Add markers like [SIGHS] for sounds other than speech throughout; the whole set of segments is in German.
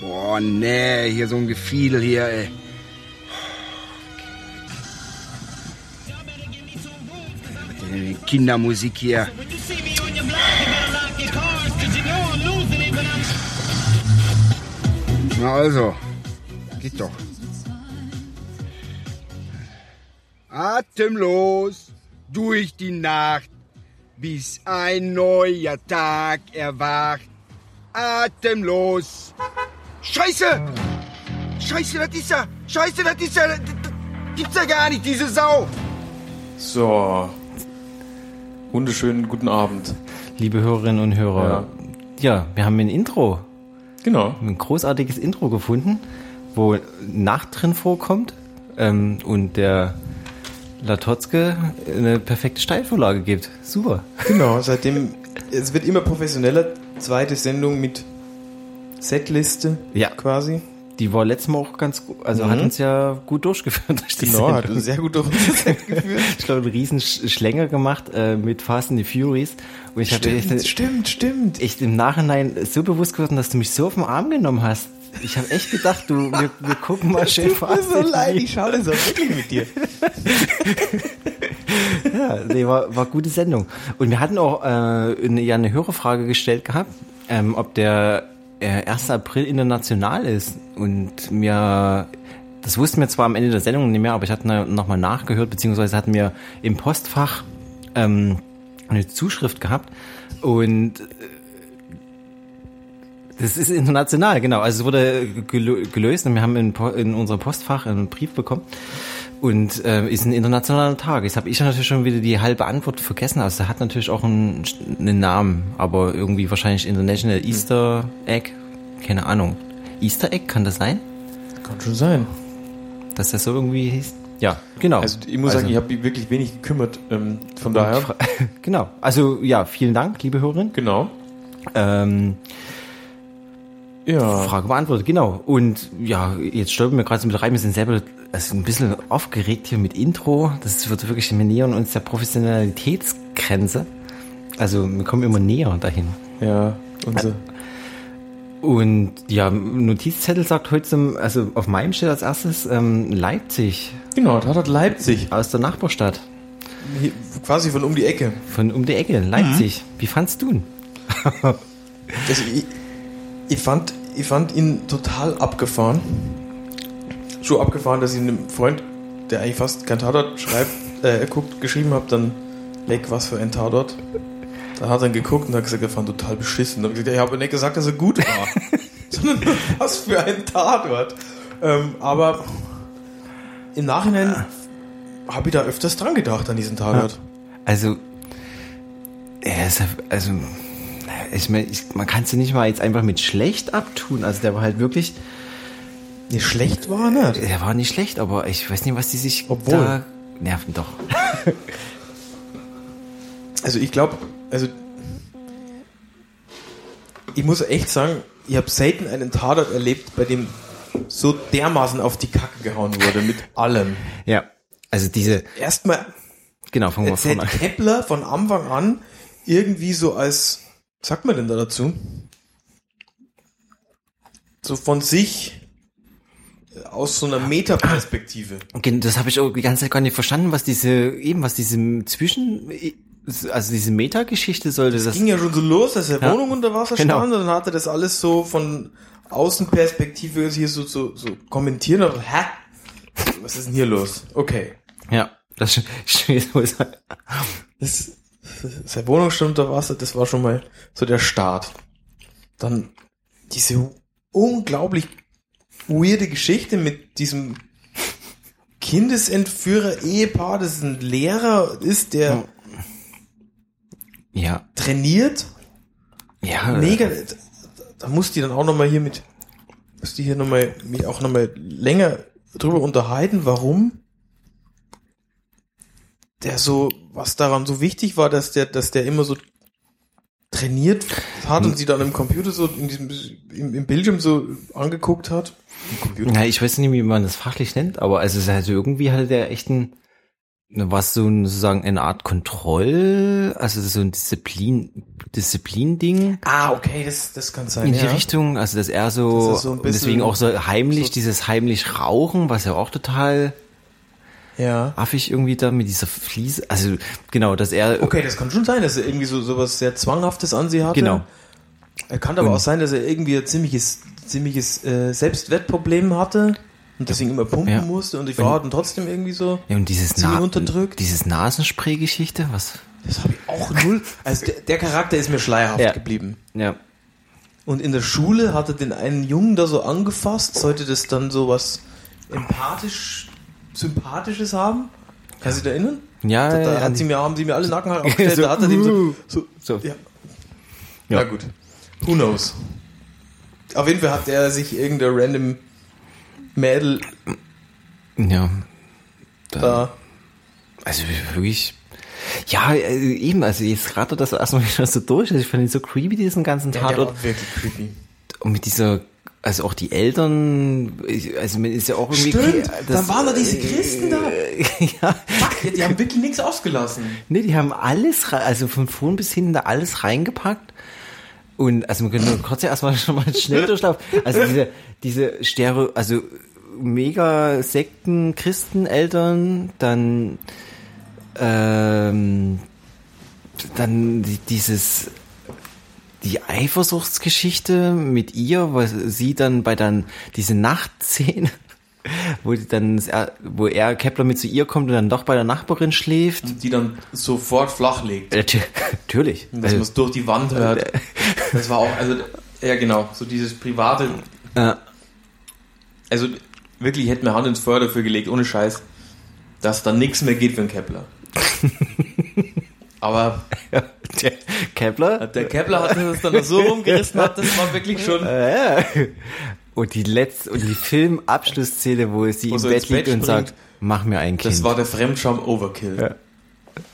Boah, nee, hier so ein Gefiedel hier, ey. Kindermusik hier. Na also, geht doch. Atemlos durch die Nacht, bis ein neuer Tag erwacht. Atemlos. Scheiße! Scheiße, das ist ja. Scheiße, das ist ja. Das, das gibt's ja gar nicht, diese Sau. So. Wunderschönen guten Abend. Liebe Hörerinnen und Hörer. Ja, wir haben ein Intro, Genau. ein großartiges Intro gefunden, wo Nacht drin vorkommt ähm, und der Latotzke eine perfekte Steilvorlage gibt. Super. Genau, seitdem, es wird immer professioneller. Zweite Sendung mit Setliste Ja. quasi. Die war letztes Mal auch ganz gut, also hat Mhm. uns ja gut durchgeführt durch die Genau, hat uns sehr gut durch unser Set geführt. [LAUGHS] Ich glaube, einen riesen Sch- Schlänger gemacht äh, mit Fast and the Furies. Und ich Stimmt, echt, stimmt, stimmt. echt im Nachhinein so bewusst geworden, dass du mich so auf den Arm genommen hast. Ich habe echt gedacht, du, wir, wir gucken mal schön Tut mir so leid, ich schaue das auch wirklich mit dir. [LAUGHS] Ja, nee, war, war gute Sendung. Und wir hatten auch äh, eine, ja eine Hörerfrage gestellt gehabt, ähm, ob der äh, 1. April international ist. Und mir, das wussten wir zwar am Ende der Sendung nicht mehr, aber ich hatte nochmal nachgehört, beziehungsweise hatten wir im Postfach ähm, eine Zuschrift gehabt. Und äh, das ist international, genau. Also es wurde gelö- gelöst und wir haben in, in unserem Postfach einen Brief bekommen. Und äh, ist ein internationaler Tag. Jetzt habe ich natürlich schon wieder die halbe Antwort vergessen. Also er hat natürlich auch einen, einen Namen, aber irgendwie wahrscheinlich International Easter Egg. Keine Ahnung. Easter Egg, kann das sein? Kann schon sein. Dass das so irgendwie hieß? Ja, genau. Also ich muss sagen, ich habe mich wirklich wenig gekümmert. Ähm, von daher, [LAUGHS] genau. Also ja, vielen Dank, liebe Hörerin. genau. Ähm, Ja. Frage beantwortet, genau. Und ja, jetzt stolpern wir gerade so mit rein. Wir sind selber also ein bisschen aufgeregt hier mit Intro. Das wird wirklich, wir nähern uns der Professionalitätsgrenze. Also wir kommen immer näher dahin. Ja, unser. Und ja, Notizzettel sagt heute zum, also auf meinem steht als erstes ähm, Leipzig Genau, da hat Leipzig. aus der Nachbarstadt. Hier, quasi von um die Ecke. Von um die Ecke, Leipzig. Wie fandst du ihn? Also ich, ich, fand, ich fand ihn total abgefahren. So abgefahren, dass ich einem Freund, der eigentlich fast kein Tatort schreibt, äh, guckt, geschrieben habe, dann, leck, was für ein Tatort. Da hat er dann geguckt und hat gesagt, er fand total beschissen. Da hab ich gesagt, ich habe nicht gesagt, dass er gut war. [LAUGHS] Sondern was für ein Tatort. Ähm, aber im Nachhinein habe ich da öfters dran gedacht an diesen Tatort. Also, er also, ich meine, man kann es ja nicht mal jetzt einfach mit schlecht abtun. Also, der war halt wirklich, Nee, schlecht war er nicht. der war nicht schlecht, aber ich weiß nicht, was die sich Obwohl. da nerven doch. [LAUGHS] Also ich glaube, also ich muss echt sagen, ich habe selten einen Tatort erlebt, bei dem so dermaßen auf die Kacke gehauen wurde mit [LAUGHS] allem. Ja. Also diese, Erstmal genau, fangen wir vorne an. Kepler von Anfang an irgendwie so als, was sagt man denn da dazu? So von sich aus so einer Metaperspektive. Gen- Das habe ich auch die ganze Zeit gar nicht verstanden, was diese, eben, was diese Zwischen, also diese Metageschichte sollte. Das, ging ja schon so los, dass der Ja. Wohnung unter Wasser Genau. stand und dann hat er das alles so von Außenperspektive hier so, so, so kommentiert und hä? Was ist denn hier los? Okay. ja, das steht [LAUGHS] so. Das, das Wohnung stand unter Wasser, das war schon mal so der Start. Dann diese unglaublich weirde Geschichte mit diesem Kindesentführer-Ehepaar, das ein Lehrer ist, der Ja, trainiert ja. Mega. Da, muss die dann auch nochmal hier mit, muss die hier nochmal, mich auch nochmal länger drüber unterhalten, warum der so, was daran so wichtig war, dass der, dass der immer so trainiert hat und sie dann im Computer so, in diesem, im, im Bildschirm so angeguckt hat. Ja, ich weiß nicht, wie man das fachlich nennt, aber also es ist halt irgendwie hatte der echt ein, was so ein, sozusagen eine Art Kontroll, also so ein Disziplin, Disziplin-Ding Ah, okay, das, das kann sein. in die ja. Richtung, also dass er so, Das so deswegen auch so heimlich, so- dieses heimlich Rauchen, was ja auch total Ja. affig irgendwie da mit dieser Fliese, also genau, dass er, Okay, das kann schon sein, dass er irgendwie so sowas sehr Zwanghaftes an sie hatte. genau, Er kann aber Und- auch sein, dass er irgendwie ein ziemliches, ziemliches äh, Selbstwertproblem hatte und deswegen immer pumpen Ja. musste und die Frau hat ihn trotzdem irgendwie so. ja, und dieses, Ziemlich Na unterdrückt. dieses Nasenspray-Geschichte, was, Das habe ich auch null. Also der, der Charakter ist mir schleierhaft Ja. geblieben. ja, Und in der Schule hat er den einen Jungen da so angefasst. Sollte das dann so was empathisch, sympathisches haben? Kannst du dich erinnern? ja, Da, da ja, hat sie mir, haben sie mir alle Nacken [LAUGHS] aufgestellt. So, da hat er dem so, uh. so, so, ja. Ja. Na gut. Who knows? Auf jeden Fall hat er sich irgendein random Mädel ja, da. Also wirklich. Ja, äh, eben, also jetzt gerade das erstmal [LAUGHS] wieder so durch. Also ich fand ihn so creepy, diesen ganzen Ja, Tatort. war wirklich creepy. Und mit dieser, also auch die Eltern, also man ist ja auch irgendwie. Stimmt, das- dann waren da diese Christen da. [LAUGHS] ja. Fuck, die, die haben wirklich nichts ausgelassen. Nee, die haben alles, also von vorn bis hinten da alles reingepackt. Und also wir können nur kurz ja erstmal [LAUGHS] schon mal schnell durchlaufen. Also diese, diese Stereo, also mega Sekten, Christeneltern, dann ähm, dann die, dieses die Eifersuchtsgeschichte mit ihr, was sie dann bei dann diese Nachtszene, [LAUGHS] wo dann er- wo er Kepler mit zu ihr kommt und dann doch bei der Nachbarin schläft. Und die dann sofort flach legt. [LAUGHS] Natürlich. Dass Also, man es durch die Wand hört. [LAUGHS] Das war auch, also, ja genau, so dieses private, äh, also wirklich ich hätte mir Hand ins Feuer dafür gelegt, ohne Scheiß, dass da nichts mehr geht für den Kepler. Aber [LAUGHS] der Kepler. der Kepler hat das dann so rumgerissen hat, das war wirklich schon. Äh, und die letzte und die Filmabschlussszene, wo sie Wo im so Bett ins Bett liegt und sagt, mach mir ein Kind. Das war der Fremdscham Overkill. Ja.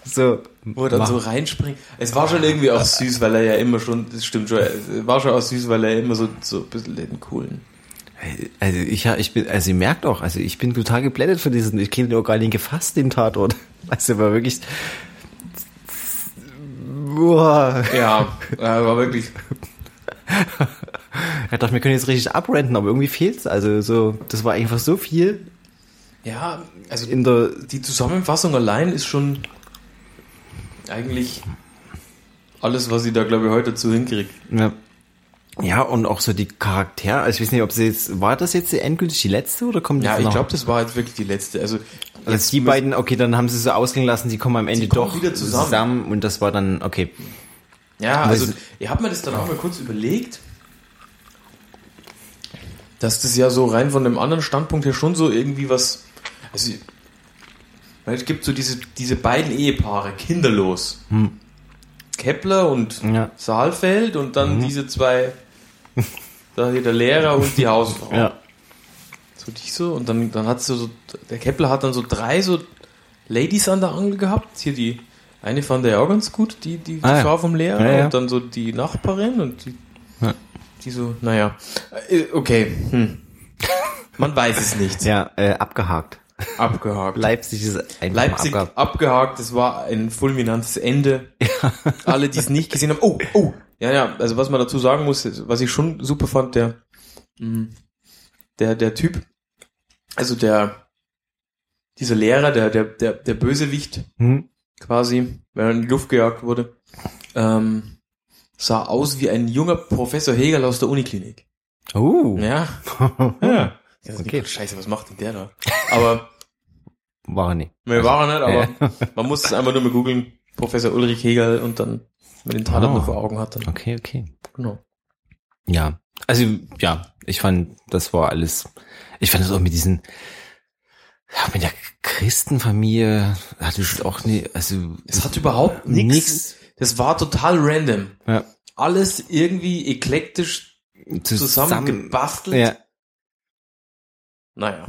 so. Wo er dann mach- so reinspringt. Es war schon irgendwie auch süß, weil er ja immer schon, das stimmt schon, es war schon auch süß, weil er immer so, so ein bisschen den coolen. Also ich, ich bin, also ihr merkt auch, also ich bin total geblättet von diesen, ich kriege den auch gar nicht gefasst, den Tatort. [LAUGHS] Also war wirklich, boah. Ja, war wirklich, [LAUGHS] Ich dachte, wir können jetzt richtig abrenten, aber irgendwie fehlt's. Also so, das war einfach so viel ja, also in der, die Zusammenfassung allein ist schon eigentlich alles, was ich da, glaube ich, heute dazu hinkriege. ja. Ja, und auch so die Charaktere, also ich weiß nicht, ob sie jetzt, war das jetzt endgültig die letzte oder kommt Ja, ich glaube, das war jetzt wirklich die letzte. Also, Also die beiden, okay, dann haben sie so ausgehen lassen, die kommen am Ende doch wieder zusammen. und das war dann, okay. Ja, also es- ich habe mir das dann auch mal kurz überlegt, dass das ja so rein von dem anderen Standpunkt her schon so irgendwie was. Also, es gibt so diese, diese beiden Ehepaare, kinderlos. Kepler und Ja. Saalfeld und dann diese zwei, da hier der Lehrer und die Hausfrau. Ja. So die so und dann, dann hat so, der Kepler hat dann so drei so Ladies an der Angel gehabt. Hier die, eine fand er ja auch ganz gut, die, die, die Ah, ja. Frau vom Lehrer Ja, ja. und dann so die Nachbarin und die, Ja. die so, naja, Äh, okay, hm. man weiß es nicht. Ja, äh, abgehakt. Abgehakt. Leipzig ist einfach Leipzig abgehakt. abgehakt, das war ein fulminantes Ende. Alle, die es nicht gesehen haben, oh, oh, ja, ja, also was man dazu sagen muss, was ich schon super fand, der, mh, der, der Typ, also der, dieser Lehrer, der, der, der, der Bösewicht Hm? quasi, wenn er in die Luft gejagt wurde, ähm, sah aus wie ein junger Professor Hegel aus der Uniklinik. Oh. Ja. [LAUGHS] ja. Okay. Scheiße, was macht denn der da? Aber War er nicht. Mir war er nicht, aber [LAUGHS] man muss es einfach nur mal googeln. Professor Ulrich Hegel und dann, man den Tatort Oh. nur vor Augen hat, dann. Okay, okay. Genau. Ja. Also, ja, ich fand, das war alles, ich fand das auch mit diesen, ja, mit der Christenfamilie, hatte es auch nie, also, Es hat überhaupt Nix. nichts. Das war total random. ja, Alles irgendwie eklektisch zusammengebastelt. Ja. Naja.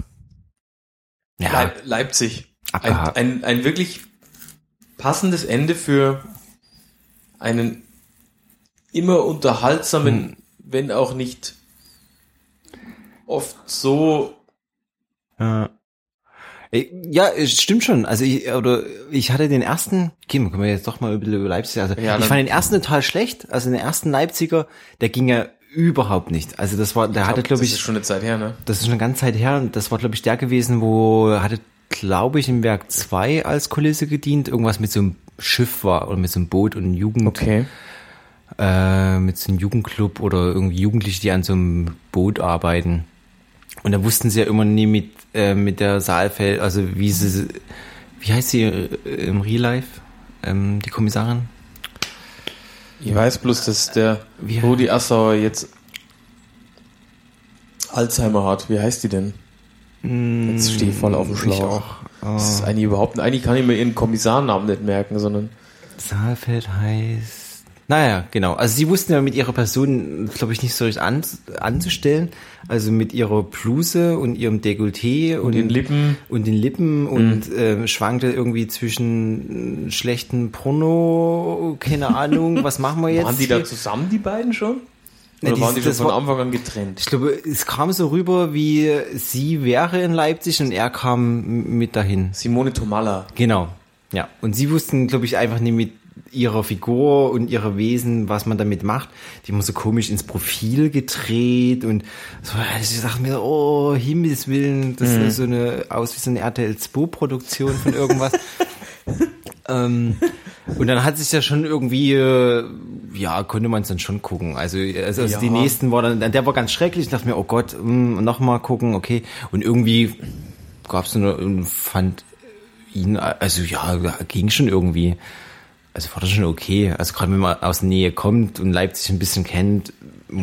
Ja, Leip Leipzig. Ein, ein, ein wirklich passendes Ende für einen immer unterhaltsamen, wenn auch nicht oft so Ja. Ja, es stimmt schon. Also ich, oder ich hatte den ersten, okay, können wir jetzt doch mal über Leipzig. Also Ja, ich fand den ersten total schlecht. Also den ersten Leipziger, der ging ja überhaupt nicht. Also das war, der hatte, glaube das ich, ist schon eine Zeit her, ne? das ist schon eine ganze Zeit her. Und das war, glaube ich, der gewesen, wo er hatte, glaube ich, im Werk 2 als Kulisse gedient. Irgendwas mit so einem Schiff war oder mit so einem Boot und Jugend, äh, mit so einem Jugendclub oder irgendwie Jugendliche, die an so einem Boot arbeiten. Und da wussten sie ja immer nie mit, äh, mit der Saalfeld, also wie sie, wie heißt sie äh, im Real Life, ähm, die Kommissarin? Ich weiß bloß, dass der Wie- Rudi Assauer jetzt Alzheimer hat. Wie heißt die denn? Jetzt stehe ich voll auf dem Schlauch. auch. Das ist eigentlich überhaupt, eigentlich kann ich mir ihren Kommissarnamen nicht merken, sondern Saalfeld heißt. Naja, genau. Also sie wussten ja mit ihrer Person, glaube ich, nicht so richtig an, anzustellen. Also mit ihrer Bluse und ihrem Dekolleté und, den Lippen. und den Lippen und äh, schwankte irgendwie zwischen schlechten Porno, keine Ahnung, was machen wir [LAUGHS] jetzt? waren die da zusammen, die beiden schon? Ja, Oder die- waren die schon von war- Anfang an getrennt? Ich glaube, es kam so rüber, wie sie wäre in Leipzig und er kam mit dahin. Simone Tomalla. Genau. Ja. Und sie wussten, glaube ich, einfach nicht mit ihrer Figur und ihrer Wesen, was man damit macht. Die haben so komisch ins Profil gedreht und so, ich dachte mir, oh, Himmels Willen, das ist so eine, aus wie so eine RTL 2 Produktion von irgendwas. [LAUGHS] ähm, und dann hat sich ja schon irgendwie, äh, ja, konnte man es dann schon gucken. Also, also, also Ja. die nächsten war dann, der war ganz schrecklich. Ich dachte mir, oh Gott, nochmal gucken, okay. Und irgendwie gab es eine, und fand ihn, also ja, ging schon irgendwie. Also war das schon okay. Also gerade wenn man aus der Nähe kommt und Leipzig ein bisschen kennt.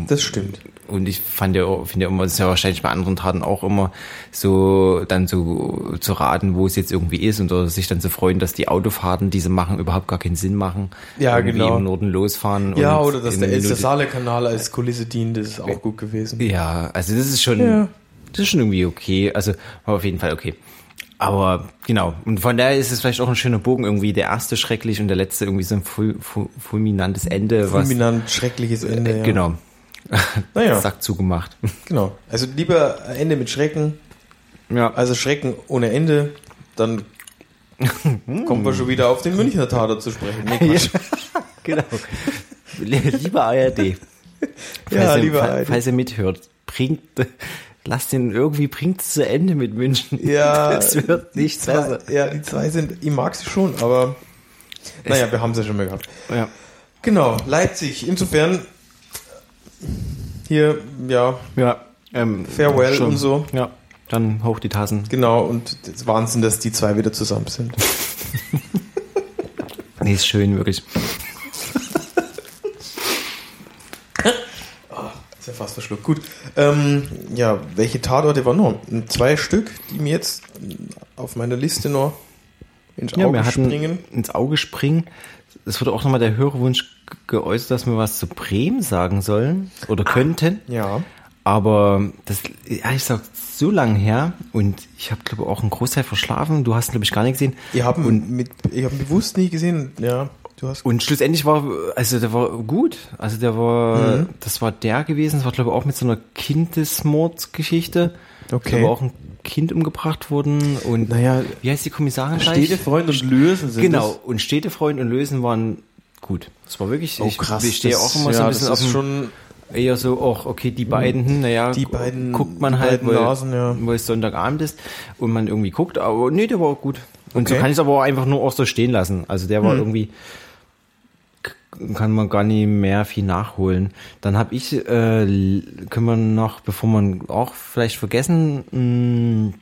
Das stimmt. Und ich fand ja, finde ja immer, das ist ja wahrscheinlich bei anderen Taten auch immer so, dann so zu raten, wo es jetzt irgendwie ist und oder sich dann zu freuen, dass die Autofahrten, die sie machen, überhaupt gar keinen Sinn machen. Ja, Irgendwie genau. im Norden losfahren. Ja, oder dass der Elster-Saale-Kanal als Kulisse dient, das ist auch gut gewesen. Ja, also das ist schon, Ja. das ist schon irgendwie okay. Also war auf jeden Fall okay. Aber genau, und von daher ist es vielleicht auch ein schöner Bogen, irgendwie der erste schrecklich und der letzte irgendwie so ein ful, ful, fulminantes Ende. Fulminant, schreckliches was, Ende. ja. Genau. [LAUGHS] Naja. Sack zugemacht. [LAUGHS] Genau. Also lieber Ende mit Schrecken, Ja. also Schrecken ohne Ende, dann [LAUGHS] kommen wir schon wieder auf den Münchner Tatort zu sprechen. Nee, genau. Lieber ARD. Ja, falls ihr, lieber fa- ARD. Falls ihr mithört, bringt, lasst ihn irgendwie, bringt es zu Ende mit München. Ja, Das wird nicht zwei, besser. Ja, die zwei sind, ich mag sie schon, aber naja, wir haben sie ja schon mal gehabt. Ja. Genau, Leipzig. Insofern hier, ja, Ja. Ähm, Farewell und so. Ja. Dann hoch die Tassen. genau, und das Wahnsinn, dass die zwei wieder zusammen sind. [LAUGHS] Nee, ist schön, wirklich. Ist ja fast verschluckt. Gut. Ähm, ja, welche Tatorte waren noch? Zwei Stück, die mir jetzt auf meiner Liste noch ins Ja, Auge hatten springen. ins Auge springen. Es wurde auch nochmal der Hörerwunsch ge- geäußert, dass wir was zu Bremen sagen sollen oder könnten. Ja. Aber das, ja, ich sag so lang her und ich habe glaube auch einen Großteil verschlafen. Du hast glaube ich gar nicht gesehen. Mit, ich habe bewusst nicht gesehen. Ja, du hast. Und schlussendlich war, also der war gut. Also der war, Mhm. das war der gewesen. Das war glaube ich auch mit so einer Kindesmordsgeschichte. Okay. Da war auch ein Kind umgebracht worden und Naja, wie heißt die Kommissarin? Städtefreund und Lösen sind Genau, und Städtefreund und Lösen waren gut. Das war wirklich, Das. Oh krass. ich stehe das- auch immer so ja, ein bisschen das auf schon eher so, auch okay, die beiden, hm, naja, Die beiden- guckt man halt, weil, Nasen, ja. weil es Sonntagabend ist und man irgendwie guckt, aber nee, der war auch gut. Und so Okay. kann ich es aber auch einfach nur auch so stehen lassen. Also der Hm. war irgendwie, k- kann man gar nicht mehr viel nachholen. Dann habe ich, äh, können wir noch, bevor man auch vielleicht vergessen,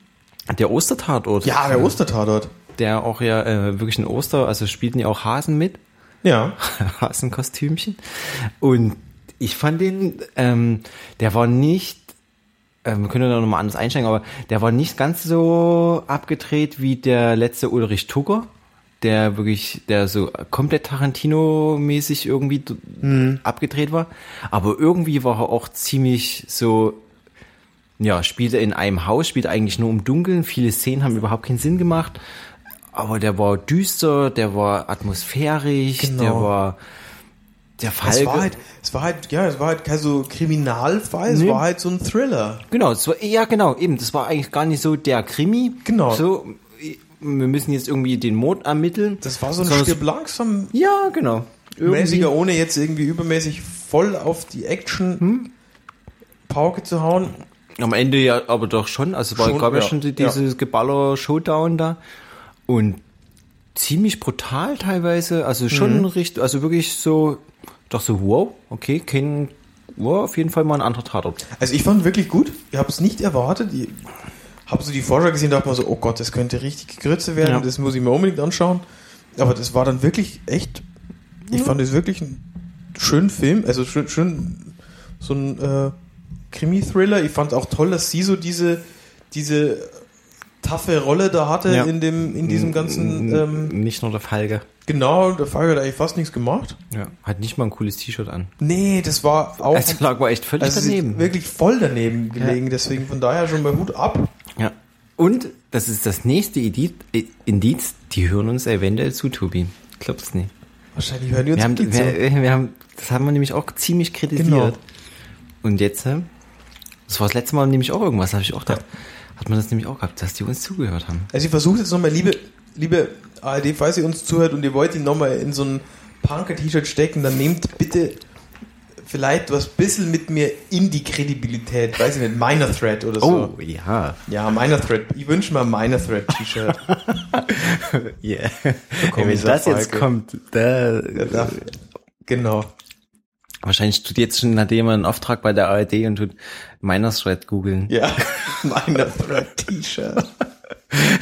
mh, der Ostertatort. Ja, der Ostertatort. Der auch ja äh, wirklich ein Oster, also spielten ja auch Hasen mit. Ja. [LAUGHS] Hasenkostümchen. Und ich fand den, ähm, der war nicht, ähm, wir können da nochmal anders einsteigen, aber der war nicht ganz so abgedreht wie der letzte Ulrich Tugger, der wirklich, der so komplett Tarantino-mäßig irgendwie d- abgedreht war. Aber irgendwie war er auch ziemlich so, ja, spielte in einem Haus, spielt eigentlich nur im Dunkeln. Viele Szenen haben überhaupt keinen Sinn gemacht. Aber der war düster, der war atmosphärisch, Genau. der war, der Fall. Es war halt, es war halt, ja, es war halt kein so Kriminalfall, es Nee. war halt so ein Thriller. Genau, es war, ja genau, eben, das war eigentlich gar nicht so der Krimi. Genau. So, wir müssen jetzt irgendwie den Mord ermitteln. Das war so ein Stirb langsam Ja, genau. Irgendwie- mäßiger, ohne jetzt irgendwie übermäßig voll auf die Action Pauke zu hauen. Am Ende ja aber doch schon, also war Schon, gab ja ja. schon die- dieses Geballer-Showdown da und ziemlich brutal teilweise, also schon Mhm. richtig, also wirklich so, doch so, wow, okay, kein, wow, auf jeden Fall mal ein anderer Tatort. Also ich fand wirklich gut. Ich habe es nicht erwartet. Ich habe so die Vorschau gesehen, dachte mir so, oh Gott, das könnte richtig Grütze werden. Ja. Das muss ich mir unbedingt anschauen. Aber das war dann wirklich echt. Ich fand es wirklich einen schönen Film. Also schön, schön so ein äh, Krimi-Thriller. Ich fand auch toll, dass sie so diese diese taffe Rolle da hatte Ja. in dem in diesem ganzen. Ähm, Nicht nur der Falke. genau, der Fall hat eigentlich fast nichts gemacht. Ja. Hat nicht mal ein cooles T-Shirt an. Nee, das war auch. Also lag war echt völlig also daneben. ist wirklich voll daneben gelegen. Deswegen von daher schon mal Hut ab. Ja. Und das ist das nächste Indiz, die hören uns eventuell zu, Tobi. Glaubst nicht. Wahrscheinlich hören die uns Wir haben, zu. wir, wir haben, das haben wir nämlich auch ziemlich kritisiert. Genau. Und jetzt, äh, das war das letzte Mal nämlich auch irgendwas, habe ich auch gedacht. Hat man das nämlich auch gehabt, dass die uns zugehört haben. Also ich versuche jetzt nochmal, liebe, liebe ARD, falls ihr uns zuhört und ihr wollt ihn nochmal in so ein Punker-T-Shirt stecken, dann nehmt bitte vielleicht was bisschen mit mir in die Kredibilität. Weiß ich nicht, Minor Threat oder so. Oh, ja. Ja, Minor Threat. Ich wünsche mir ein Minor Threat T-Shirt. [LAUGHS] Yeah. kommt Wenn das jetzt Falke. kommt, da, Ja, genau. wahrscheinlich tut jetzt schon nachdem einen Auftrag bei der ARD und tut Minor Thread googeln. Ja, [LAUGHS] Minor Threat T-Shirt.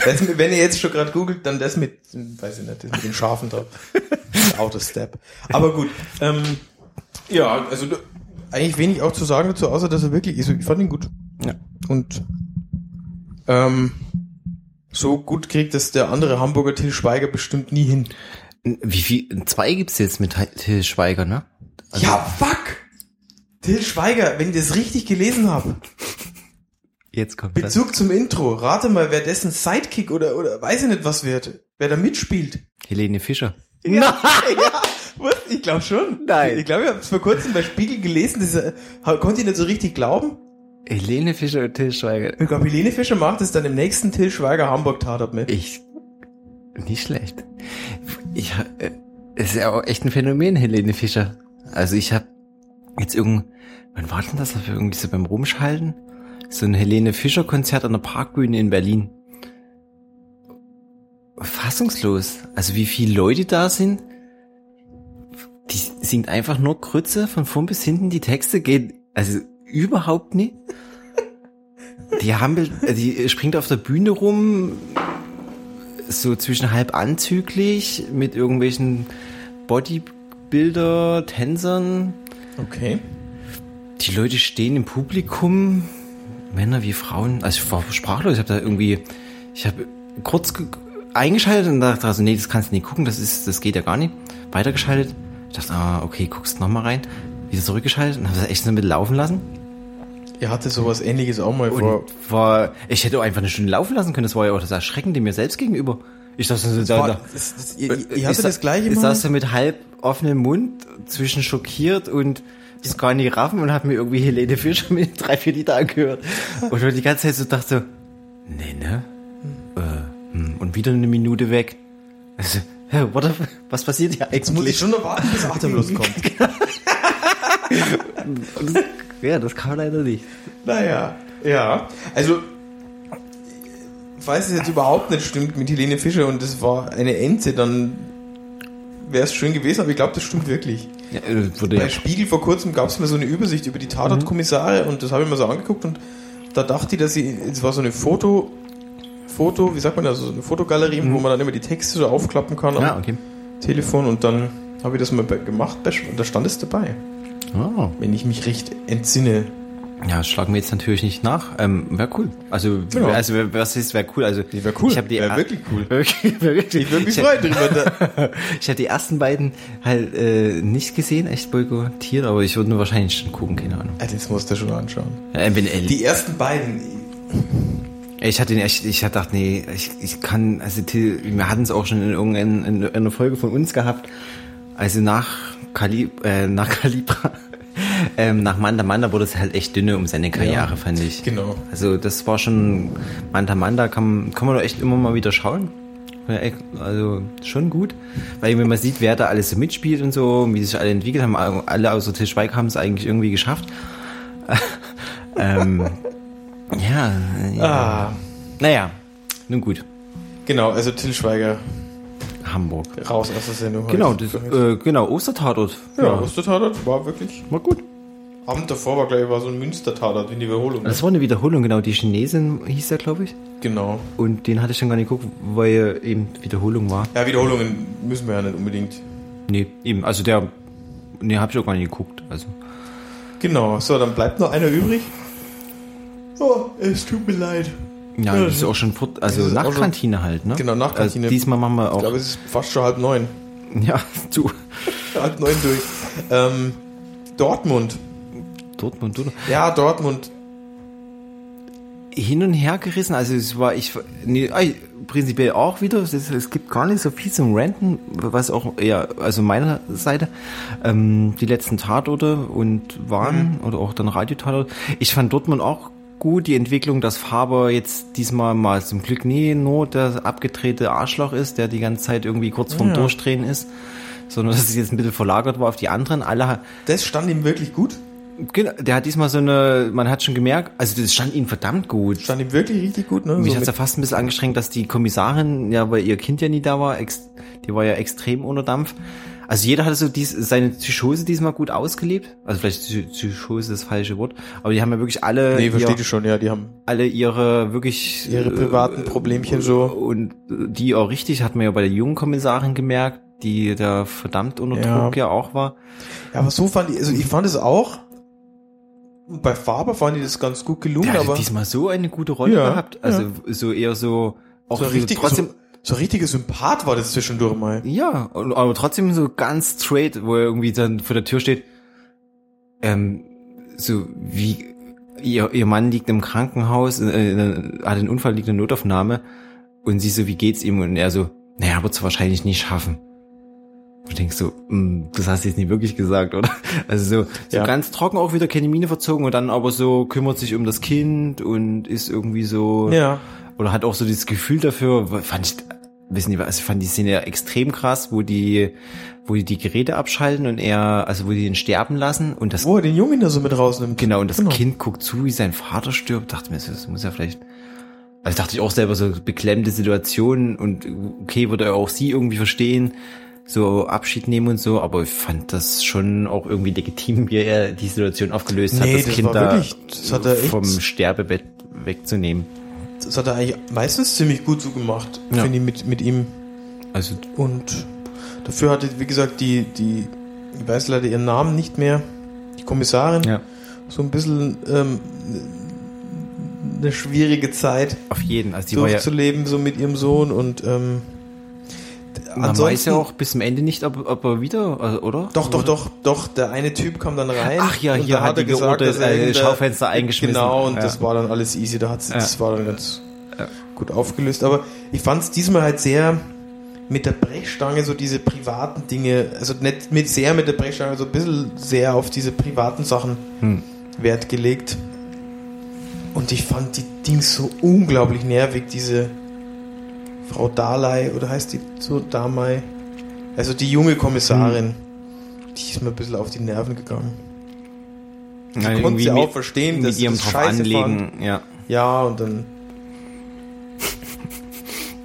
Das Wenn ihr jetzt schon gerade googelt, dann das mit, weiß ich nicht, das mit den Schafen drauf. Autostep. Aber gut. Ähm, ja, also eigentlich wenig auch zu sagen dazu, außer dass er wirklich, also ich fand ihn gut. Ja. Und ähm, so gut kriegt es der andere Hamburger Till Schweiger bestimmt nie hin. Wie viel? Zwei gibt's jetzt mit Till Schweiger, ne? ja, fuck! Till Schweiger, wenn ich das richtig gelesen habe. Jetzt kommt das. Bezug zum Intro. Rate mal, wer dessen Sidekick oder, oder weiß ich nicht was wird. Wer da mitspielt. Helene Fischer. Ja, [LAUGHS] ja. Ich glaube schon. Nein. Ich glaube, ich habe es vor kurzem bei Spiegel gelesen. Das, konnte ich nicht so richtig glauben. Helene Fischer und Till Schweiger. Ich glaube, Helene Fischer macht es dann im nächsten Till Schweiger Hamburg Tatort mit. Ich. Nicht schlecht. Ich, äh, es ist ja auch echt ein Phänomen, Helene Fischer. Also ich habe jetzt irgend, wann war denn das, irgendwie so beim Rumschalten? So ein Helene Fischer Konzert an der Parkbühne in Berlin. Fassungslos. Also wie viele Leute da sind. Singt einfach nur Krütze von vorn bis hinten. Die Texte gehen, also überhaupt nicht. Die Hampel, äh, die springt auf der Bühne rum, so zwischen halb anzüglich mit irgendwelchen Bodybuilder, Tänzern. Okay. Die Leute stehen im Publikum, Männer wie Frauen. Also ich war sprachlos. Ich habe da irgendwie, ich habe kurz ge- eingeschaltet und dachte also, nee, das kannst du nicht gucken, das ist, das geht ja gar nicht. Weitergeschaltet. Ich dachte, ah, okay, guckst noch mal rein. Wieder zurückgeschaltet und habe das echt so mit laufen lassen. Ihr hatte sowas ähnliches auch mal vor. Und war, ich hätte auch einfach eine Stunde laufen lassen können. Das war ja auch das Erschreckende mir selbst gegenüber. Ich dachte, das War, da, das, das, ihr, ihr- ich, das gleiche Ich saß da mit halb offenem Mund, zwischen schockiert und das gar nicht raffen und hab mir irgendwie Helene Fischer [LAUGHS] mit drei, vier Liter angehört. Und ich die ganze Zeit so dachte so, nee, ne? Äh, hm, und wieder eine Minute weg. Also, what was passiert hier Jetzt muss ich eigentlich? schon noch warten, bis Atemlust [LAUGHS] kommt. Das, [LAUGHS] ja, das kam leider nicht. Naja, ja. Also, falls es jetzt überhaupt nicht stimmt mit Helene Fischer und es war eine Ente, dann wäre es schön gewesen, aber ich glaube, das stimmt wirklich. Ja, äh, ja, Bei Spiegel vor kurzem gab es mal so eine Übersicht über die Tatortkommissare und das habe ich mir so angeguckt und da dachte ich, dass sie, es war so eine Foto, Foto, wie sagt man das, so eine Fotogalerie, wo man dann immer die Texte so aufklappen kann ja, okay. Telefon und dann habe ich das mal gemacht und da stand es dabei, Oh. wenn ich mich recht entsinne. Ja, schlagen wir jetzt natürlich nicht nach. Ähm, wäre cool. Also, Genau. also was ist, wäre cool. Also, Die wär cool. Ich habe die Wär wirklich cool. [LAUGHS] Wirklich, wär wirklich. Ich würde mich ich, freuen drüber. [LAUGHS] Ich habe die ersten beiden halt äh, nicht gesehen, echt boykottiert, aber ich würde nur wahrscheinlich schon gucken, keine Ahnung. Ah, Das musst du schon anschauen. Wenn, äh, Die ersten beiden, ich hatte den echt, ich hatte gedacht, nee, ich, ich kann, also Till, wir hatten es auch schon in irgendeiner in einer Folge von uns gehabt. Also nach Kali äh, nach Kalibra, [LAUGHS] ähm, nach Manda Manda wurde es halt echt dünne um seine Karriere, Ja. fand ich. Genau. Also das war schon, Manta Manta kann, kann man doch echt immer mal wieder schauen. Also schon gut. Weil wenn man sieht, wer da alles so mitspielt und so, wie sich alle entwickelt haben, alle außer Til Schweig haben es eigentlich irgendwie geschafft. [LAUGHS] ähm, ja, ja. Ah, Naja, nun gut. genau, also Till Schweiger Hamburg. raus aus der Sendung. Genau, das, äh, genau, Ostertatort. ja, Ostertatort war wirklich. war gut. Abend davor war, glaube ich, war so ein Münster-Tatort in die Wiederholung. Das war eine Wiederholung, genau. Die Chinesin hieß der, glaube ich. Genau. Und den hatte ich dann gar nicht geguckt, weil eben Wiederholung war. Ja, Wiederholungen müssen wir ja nicht unbedingt. Nee, eben. Also der, nee, hab ich auch gar nicht geguckt. Also. Genau, so, dann bleibt noch einer übrig. Oh, es tut mir leid. Ja, Ja, das ist auch schon fort, also Nachtkantine halt, ne? Genau, Nachtkantine. Also diesmal machen wir Ich auch. glaube, es ist fast schon halb neun. [LAUGHS] Ja, zu [LAUGHS] halb neun durch. Ähm, Dortmund. Dortmund, oder? Ja, Dortmund. Hin und her gerissen, also es war, ich, nee, ah, prinzipiell auch wieder, es, es gibt gar nicht so viel zum Renten, was auch eher, also meiner Seite, ähm, die letzten Tatorte und waren, oder auch dann Radiotatort. Ich fand Dortmund auch gut, die Entwicklung, dass Faber jetzt diesmal mal zum Glück nie nur der abgedrehte Arschloch ist, der die ganze Zeit irgendwie kurz vorm Ja. Durchdrehen ist, sondern dass es jetzt ein bisschen verlagert war auf die anderen. Alle, Das stand ihm wirklich gut. genau, der hat diesmal so eine, man hat schon gemerkt, also das stand ihm verdammt gut. Stand ihm wirklich richtig gut, ne? Mich So hat's ja fast ein bisschen angestrengt, dass die Kommissarin, ja, weil ihr Kind ja nie da war, ex, die war ja extrem unter Dampf. Also jeder hatte so dies, seine Psychose diesmal gut ausgelebt. Also vielleicht Psy- Psychose ist das falsche Wort. Aber die haben ja wirklich alle, nee, ihr, versteht ich schon, ja, die haben alle ihre wirklich ihre privaten Problemchen so. und die auch richtig, hat man ja bei der jungen Kommissarin gemerkt, die da verdammt unter Ja. Druck ja auch war. Ja, aber so fand ich, also ich fand es auch, bei Faber fand ich das ganz gut gelungen, Der aber diesmal so eine gute Rolle Ja, gehabt. Also so eher so auch so so richtig, trotzdem so, so richtiger Sympath war das zwischendurch mal. Ja, aber trotzdem so ganz straight, wo er irgendwie dann vor der Tür steht. Ähm, so wie ihr, ihr Mann liegt im Krankenhaus, äh, äh, hat einen Unfall, liegt in der Notaufnahme und sie so, wie geht's ihm? Und er so, naja, wird's wahrscheinlich nicht schaffen. Und du denkst so, hm, das hast du jetzt nicht wirklich gesagt, oder? [LAUGHS] Also so, so Ja. ganz trocken auch wieder keine Miene verzogen und dann aber so kümmert sich um das Kind und ist irgendwie so Ja. oder hat auch so dieses Gefühl dafür, fand ich, wissen die, also ich fand die Szene ja extrem krass, wo die, wo die die Geräte abschalten und er, also wo die ihn sterben lassen und das, Wo er den Jungen da so mit rausnimmt. genau, und das Kind guckt zu, wie sein Vater stirbt, dachte mir, das muss ja vielleicht, also dachte ich auch selber so beklemmende Situationen und okay, würde er auch sie irgendwie verstehen, so Abschied nehmen und so, aber ich fand das schon auch irgendwie legitim, wie er die Situation aufgelöst hat, Nee, das, das Kind da wirklich- das hat er vom Sterbebett wegzunehmen. Das hat er eigentlich meistens ziemlich gut so gemacht, Ja. finde ich, mit, mit ihm. Also Und dafür hatte, wie gesagt, die, die, ich weiß leider ihren Namen nicht mehr, die Kommissarin, ja, so ein bisschen ähm, eine schwierige Zeit auf jeden, also die war ja durchzuleben, so mit ihrem Sohn und ähm, Man ansonsten, weiß ja auch bis zum Ende nicht, ob, ob er wieder, also, oder? Doch, doch, doch, doch, der eine Typ kam dann rein. Ach ja, hier hat die geordnet, äh, irgendein- Schaufenster eingeschmissen. Genau, und Ja. das war dann alles easy, da hat's, Ja. das war dann ganz gut aufgelöst. Aber ich fand es diesmal halt sehr mit der Brechstange, so diese privaten Dinge, also nicht mit sehr mit der Brechstange, so ein bisschen sehr auf diese privaten Sachen Hm. Wert gelegt. Und ich fand die Dings so unglaublich nervig, diese Frau Dalai, oder heißt die so Damai? Also die junge Kommissarin, die ist mir ein bisschen auf die Nerven gegangen. Ja, konnte sie mit- auch verstehen, dass sie ihrem das scheiße anlegen, ja. Ja, und dann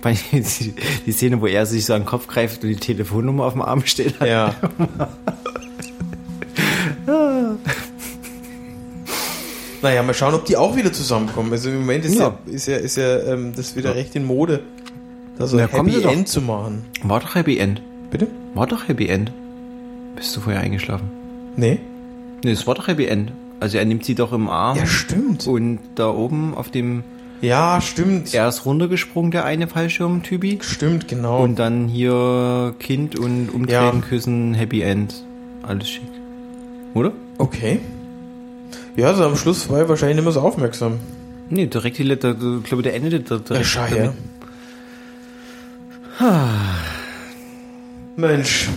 [LAUGHS] Die die Szene, wo er sich so an den Kopf greift und die Telefonnummer auf dem Arm steht. hat. Ja. [LAUGHS] naja, mal schauen, ob die auch wieder zusammenkommen. Also im Moment ist ja, Ja. ist ja, ist ja ähm, das wieder recht in Mode, da so kommen Happy. End zu machen. War doch Happy End. Bitte? War doch Happy End. Bist du vorher eingeschlafen? Nee? Nee, es war doch Happy End. Also er nimmt sie doch im Arm Ja, stimmt. und da oben auf dem, Ja, stimmt. er ist runtergesprungen, der eine Fallschirm-Typi. Stimmt, genau. Und dann hier Kind und umdrehen, Ja. küssen, Happy End. Alles schick. Oder? okay. Ja, also am Schluss war ich wahrscheinlich nicht mehr so aufmerksam. Nee, direkt die Letter, ich glaube, der endet direkt Ja, damit. [SIGHS] Mensch.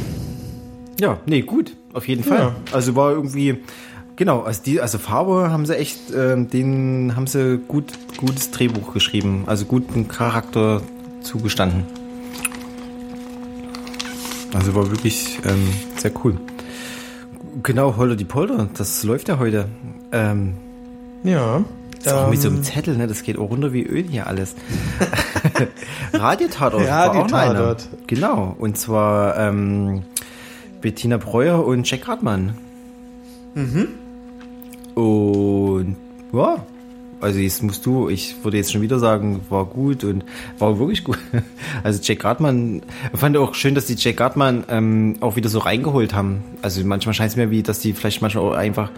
Ja, nee, gut, auf jeden Fall. Ja. Also war irgendwie, genau, also die, also Farbe haben sie echt, ähm, denen haben sie gut, gutes Drehbuch geschrieben, also guten Charakter zugestanden. Also war wirklich ähm, sehr cool. Genau, Holder die Polder, das läuft ja heute. Ähm, Ja. das ist auch mit so einem ähm, Zettel, ne? Das geht auch runter wie Öl hier alles. [LAUGHS] [LAUGHS] Radiotatort. Radiotatort. Genau. Und zwar ähm, Bettina Breuer und Jack Hartmann. Mhm. Und ja, also jetzt musst du, ich würde jetzt schon wieder sagen, war gut und war wirklich gut. [LAUGHS] Also Jack Hartmann, ich fand auch schön, dass die Jack Hartmann ähm, auch wieder so reingeholt haben. Also manchmal scheint es mir wie, dass die vielleicht manchmal auch einfach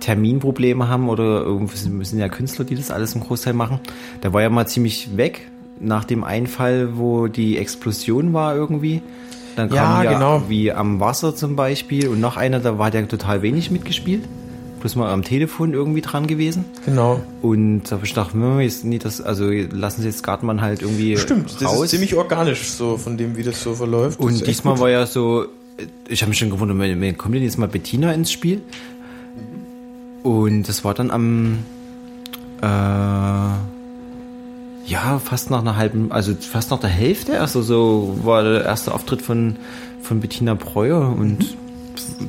Terminprobleme haben oder irgendwie sind- sind ja Künstler, die das alles im Großteil machen. Der war ja mal ziemlich weg nach dem Einfall, wo die Explosion war irgendwie. Dann kam Ja, ja, genau. wie am Wasser zum Beispiel und noch einer, da war der total wenig mitgespielt. Bloß mal am Telefon irgendwie dran gewesen. Genau. Und da hab ich gedacht, hm, jetzt nicht das, also lassen Sie jetzt Gartmann halt irgendwie Stimmt, das raus. ist ziemlich organisch, so von dem, wie das so verläuft. Das Und diesmal war ja so, ich habe mich schon gewundert, wann kommt denn jetzt mal Bettina ins Spiel? Und das war dann am, äh, ja, fast nach einer halben, also fast nach der Hälfte, also so war der erste Auftritt von, von Bettina Breuer und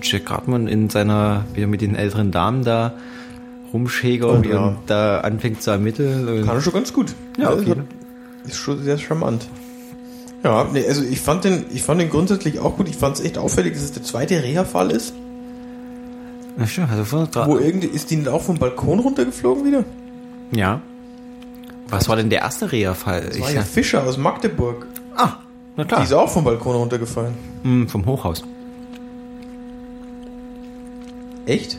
Jack Hartmann in seiner, wieder mit den älteren Damen da rumschägert Oh ja. und da anfängt zu ermitteln. Kann er schon ganz gut. Ja, jeden. hat- Ist schon sehr charmant. Ja, nee, also ich fand den, ich fand den grundsätzlich auch gut. Ich fand es echt auffällig, dass es der zweite Reha-Fall ist. Na stimmt, also Wo irgendwie, ist die nicht auch vom Balkon runtergeflogen wieder? ja. Was war denn der erste Reha-Fall? Das war ja Fischer aus Magdeburg. Ah, na Die klar. ist auch vom Balkon runtergefallen. Hm, vom Hochhaus. Echt?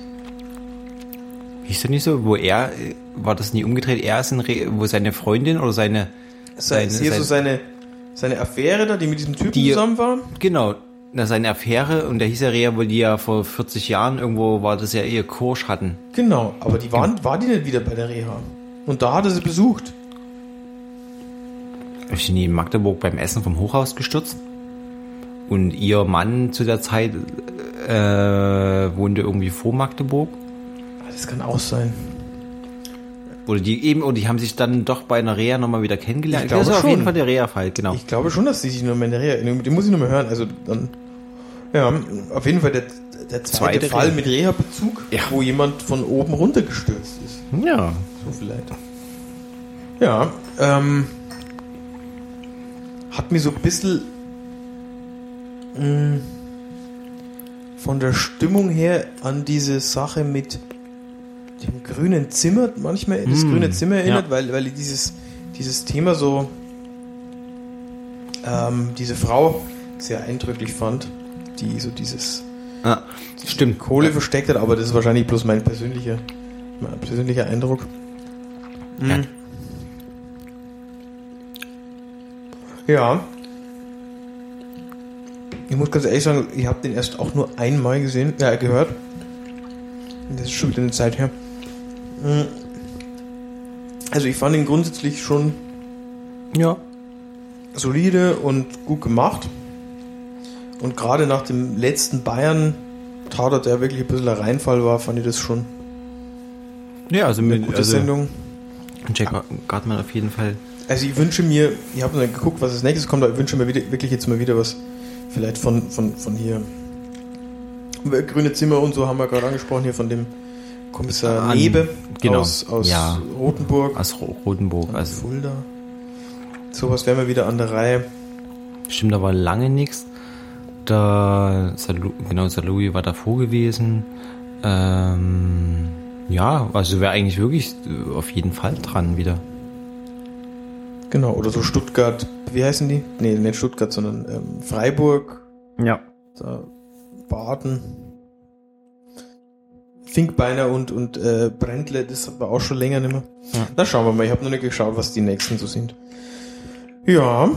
Hieß das nicht so? Wo er, war das nie umgedreht? Er ist ein Re wo seine Freundin oder seine, Seine, seine, hier so seine seine, seine Affäre da, die mit diesem Typen Die- zusammen war? genau, na, seine Affäre und der hieß ja Rea, weil die ja vor 40 Jahren irgendwo war, das ja ihr Kursch hatten. Genau, aber die waren, war die nicht wieder bei der Reha. Und da hat er sie besucht. Ist die nie in Magdeburg beim Essen vom Hochhaus gestürzt? Und ihr Mann zu der Zeit äh, wohnte irgendwie vor Magdeburg? Das kann auch sein. Oder die eben, oder die haben sich dann doch bei einer Reha nochmal wieder kennengelernt. Ich glaube das ist auf schon. jeden Fall der Reha-Fall, genau. Ich glaube schon, dass die sich nur mehr in der Reha, den muss ich nur mal hören. Also dann, ja, auf jeden Fall der, der zweite, Zweite Fall mit Reha-Bezug, Ja. wo jemand von oben runtergestürzt ist. ja. So vielleicht. Ja, ähm, hat mir so ein bisschen mh, von der Stimmung her an diese Sache mit dem grünen Zimmer manchmal das Mm, grüne Zimmer erinnert, ja. weil, weil ich dieses, dieses Thema so ähm, diese Frau sehr eindrücklich fand, die so dieses Ah, stimmt. Kohle versteckt hat, aber das ist wahrscheinlich bloß mein persönlicher, mein persönlicher Eindruck. Ja. Ja. Ich muss ganz ehrlich sagen, ich habe den erst auch nur einmal gesehen, ja, gehört. Das ist schon wieder eine Zeit her. Mm. Also ich fand ihn grundsätzlich schon Ja. solide und gut gemacht. Und gerade nach dem letzten Bayern Tatort, der wirklich ein bisschen ein Reinfall war, fand ich das schon Ja, also eine mit gute also Sendung. Jack Gartmann auf jeden Fall. Also ich wünsche mir, ich habe noch geguckt, was als nächstes kommt, aber ich wünsche mir wieder, wirklich jetzt mal wieder was, vielleicht von, von, von hier. Grüne Zimmer und so haben wir gerade angesprochen, hier von dem Kommissar An- Nebe genau. aus, aus Ja. Rotenburg, Aus Ro- Rotenburg. aus Also Fulda. Sowas wären wir wieder an der Reihe. stimmt, da war lange nichts. Da Salu, genau, Salui war davor gewesen. Ähm, ja, also wäre eigentlich wirklich äh, auf jeden Fall dran wieder. Genau, oder so Stuttgart, wie heißen die? Nee, nicht Stuttgart, sondern ähm, Freiburg, Ja. Baden. Finkbeiner und, und äh, Brändle, das war auch schon länger nicht mehr. Ja. Na, schauen wir mal. Ich habe noch nicht geschaut, was die nächsten so sind. Ja,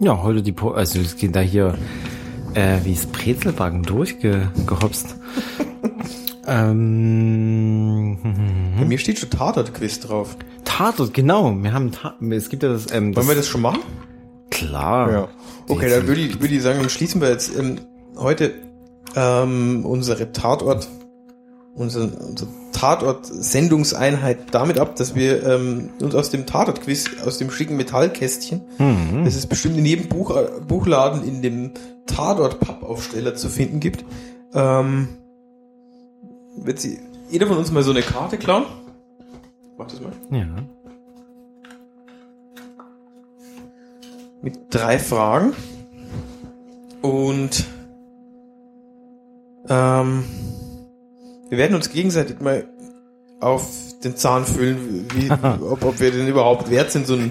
Ja, heute die, po also es geht da hier äh, wie es Brezelbacken durchgehopst. [LAUGHS] ähm, bei mir steht schon Tatort-Quiz drauf. Tatort, genau. Wir haben Ta es gibt ja das. Ähm, das Wollen wir das schon machen? Klar. Ja. Okay, dann würde ich, würde ich sagen, dann schließen wir jetzt ähm, heute ähm, unsere Tatort, unsere, unsere Tatort-Sendungseinheit damit ab, dass wir ähm, uns aus dem Tatort-Quiz, aus dem schicken Metallkästchen, das es bestimmt in jedem Buch, Buchladen in dem Tatort-Pappaufsteller zu finden gibt, ähm, wird sie jeder von uns mal so eine Karte klauen. Mach das mal. Ja. mit drei Fragen. Und ähm, wir werden uns gegenseitig mal auf den Zahn fühlen, wie, [LAUGHS] ob, ob wir denn überhaupt wert sind, so einen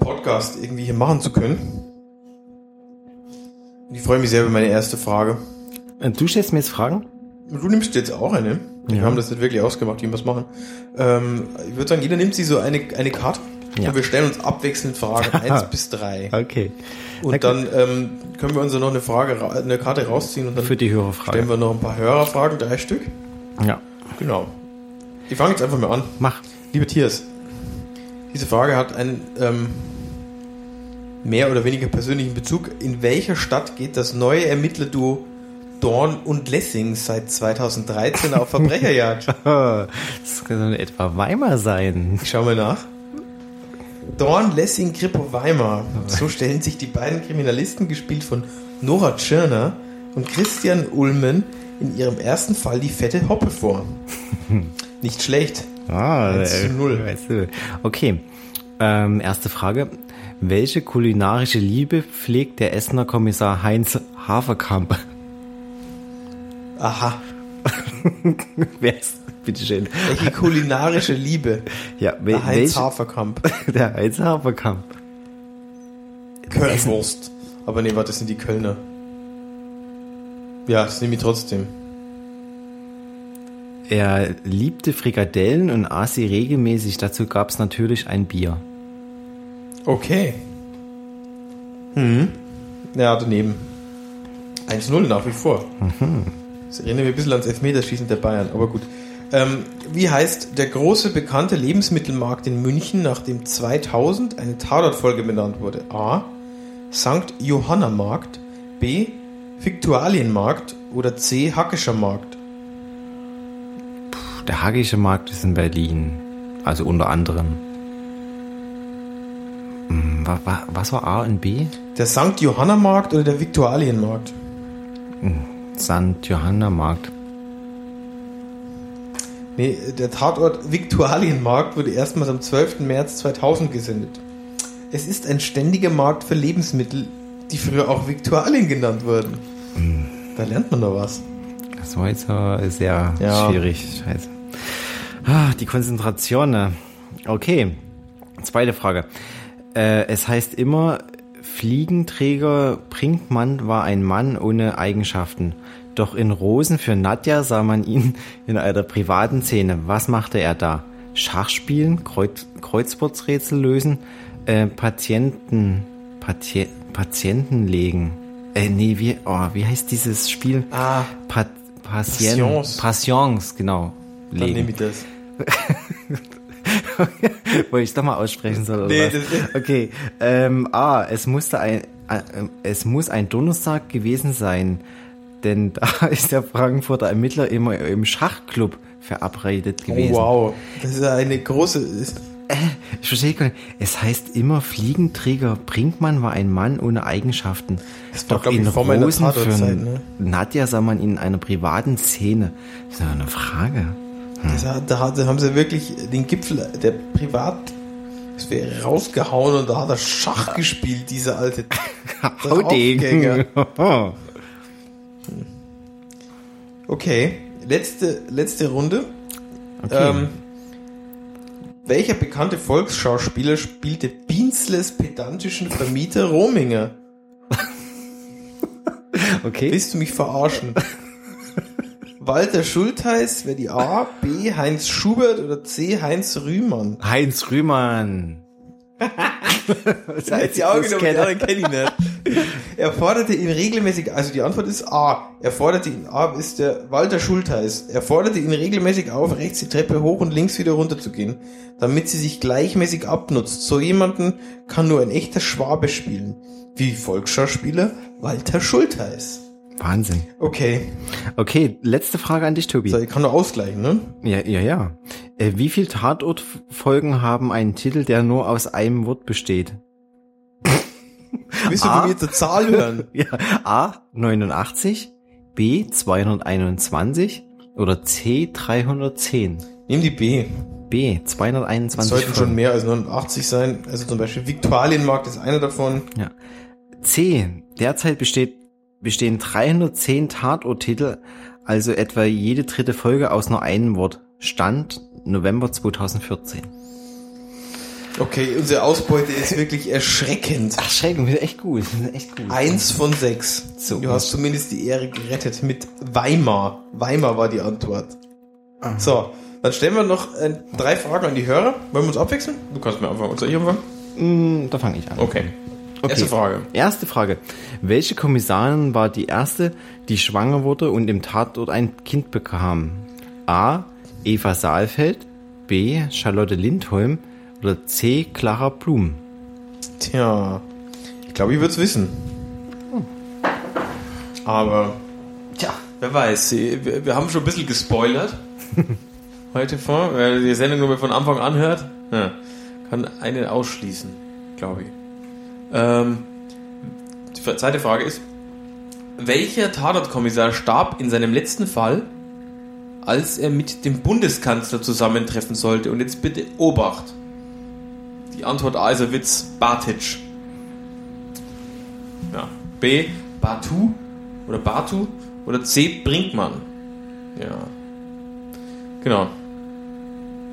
Podcast irgendwie hier machen zu können. Und ich freue mich sehr über meine erste Frage. Äh, Du stellst mir jetzt Fragen? Und Du nimmst jetzt auch eine. Wir Ja. haben das nicht wirklich ausgemacht, wie wir es machen. Ähm, ich würde sagen, jeder nimmt sich so eine, eine Karte Ja. und wir stellen uns abwechselnd Fragen [LAUGHS] 1 bis 3. Okay. Und dann ähm, können wir uns noch eine Frage, ra- eine Karte rausziehen und dann Für die stellen Hörerfrage. wir noch ein paar Hörerfragen, drei Stück. Ja. Genau. Ich fange jetzt einfach mal an. Mach. Lieber Tiers, diese Frage hat einen ähm, mehr oder weniger persönlichen Bezug. In welcher Stadt geht das neue Ermittlerduo Dorn und Lessing seit 2013 auf [LAUGHS] Verbrecherjagd? Das kann etwa Weimar sein. Ich schau mal nach. Dorn, Lessing, Grippo, Weimar. So stellen sich die beiden Kriminalisten, gespielt von Nora Tschirner und Christian Ulmen, in ihrem ersten Fall die fette Hoppe vor. [LAUGHS] Nicht schlecht. Ah, 1 zu äh, 0. weißt du. Okay. Ähm, erste Frage. Welche kulinarische Liebe pflegt der Essener Kommissar Heinz Haferkamp? Aha. [LAUGHS] Wer ist? Bitteschön. Welche kulinarische Liebe. Ja, wel, Der Heinz welche, Haferkamp. [LAUGHS] der Heinz Haferkamp. Kölnwurst. Aber nee, warte, das sind die Kölner. Ja, das nehme ich trotzdem. Er liebte Frikadellen und aß sie regelmäßig. Dazu gab es natürlich ein Bier. Okay. Hm. Ja, daneben. 1-0 nach wie vor. Das erinnert mich ein bisschen ans Elfmeterschießen der Bayern, aber gut. Ähm, wie heißt der große bekannte Lebensmittelmarkt in München, nachdem 2000 eine Tatortfolge benannt wurde? A. St. Johanna Markt, B. Viktualienmarkt oder C. Hackischer Markt? Der Hagische Markt ist in Berlin. Also unter anderem. Hm, wa- wa- Was war A und B? Der St. Johanna Markt oder der Viktualienmarkt? St. Johanna Markt. Nee, der Tatort Viktualienmarkt wurde erstmals am 12. März 2000 gesendet. Es ist ein ständiger Markt für Lebensmittel, die früher auch Viktualien genannt wurden. Da lernt man noch was. Das war jetzt äh, sehr Ja. schwierig. Scheiße. Ah, die Konzentration. Ne? Okay. Zweite Frage. Äh, es heißt immer, Fliegenträger Brinkmann war ein Mann ohne Eigenschaften. Doch in Rosen für Nadja sah man ihn in einer privaten Szene. Was machte er da? Schach spielen, Kreuz, Kreuzworträtsel lösen, äh, Patienten, Pati Patienten legen. Äh, nee, wie, oh, wie heißt dieses Spiel? Ah, Pa Patient, Passions. Passions, genau. dann nehme Legen. ich das. [LAUGHS] Wollte ich doch mal aussprechen soll, oder Nee, was? Okay, ähm, A, es musste ein, äh, es muss ein Donnerstag gewesen sein, denn da [LAUGHS] ist der Frankfurter Ermittler immer im Schachclub verabredet Oh, gewesen. wow. Das ist ja eine große. Ist, Ich verstehe gar nicht. Es heißt immer, Fliegenträger Brinkmann war ein Mann ohne Eigenschaften. Das war, Doch glaub ich, in vor Rosen für ne? Nadja sah man ihn in einer privaten Szene. Das ist eine Frage. das hat, da, da haben sie wirklich den Gipfel der Privat. Wäre rausgehauen und da hat er Schach [LAUGHS] gespielt, dieser alte. Haudegen. [LAUGHS] Okay, letzte, letzte Runde. Okay. Ähm, welcher bekannte Volksschauspieler spielte Bienzles pedantischen Vermieter Rominger? [LAUGHS] okay. Willst du mich verarschen? Walter Schultheiß wäre die A, B Heinz Schubert oder C Heinz Rühmann? Heinz Rühmann. [LAUGHS] Das heißt die Augen, aber die anderen kenne ich nicht. Er forderte ihn regelmäßig, also die Antwort ist A. Er forderte ihn, A ist der Walter Schultheiß. Er forderte ihn regelmäßig auf, rechts die Treppe hoch und links wieder runter zu gehen, damit sie sich gleichmäßig abnutzt. So jemanden kann nur ein echter Schwabe spielen. Wie Volksschauspieler Walter Schultheiß. Wahnsinn. Okay. Okay, letzte Frage an dich, Tobi. So, ich kann nur ausgleichen, ne? Ja, ja, ja. Äh, wie viele Tatortfolgen haben einen Titel, der nur aus einem Wort besteht? [LAUGHS] Willst du von mir zur Zahl hören? [LAUGHS] Ja, A 89, B 221 oder C 310? Nimm die B. B Es 221. sollten schon mehr als 89 sein. Also zum Beispiel Viktualienmarkt ist einer davon. Ja. C. Derzeit besteht, bestehen 310 Tatorttitel, also etwa jede dritte Folge aus nur einem Wort. Stand November 2014. Okay, unsere Ausbeute ist wirklich erschreckend. Ach, Schrecken, wir sind echt gut. Echt gut. Eins von sechs. So. Du hast zumindest die Ehre gerettet mit Weimar. Weimar war die Antwort. Ah. So, dann stellen wir noch äh, drei Fragen an die Hörer. Wollen wir uns abwechseln? Du kannst mir anfangen. Soll ich anfangen? Mm, Da fange ich an. Okay. Erste Frage. Erste Frage. Welche Kommissarin war die erste, die schwanger wurde und im Tatort ein Kind bekam? A. Eva Saalfeld, B. Charlotte Lindholm oder C. Clara Blum? Tja, ich glaube, ich würde es wissen. Aber, tja, wer weiß. Wir, haben schon ein bisschen gespoilert [LAUGHS] heute vor. Wer die Sendung nur von Anfang an hört, ja, kann einen ausschließen, glaube ich. Ähm, die zweite Frage ist, welcher Tatortkommissar starb in seinem letzten Fall, als er mit dem Bundeskanzler zusammentreffen sollte? Und jetzt bitte Obacht. Die Antwort A ist ein Witz. Bartic. Ja. B. Batu oder Batu oder C. Brinkmann. Ja. Genau.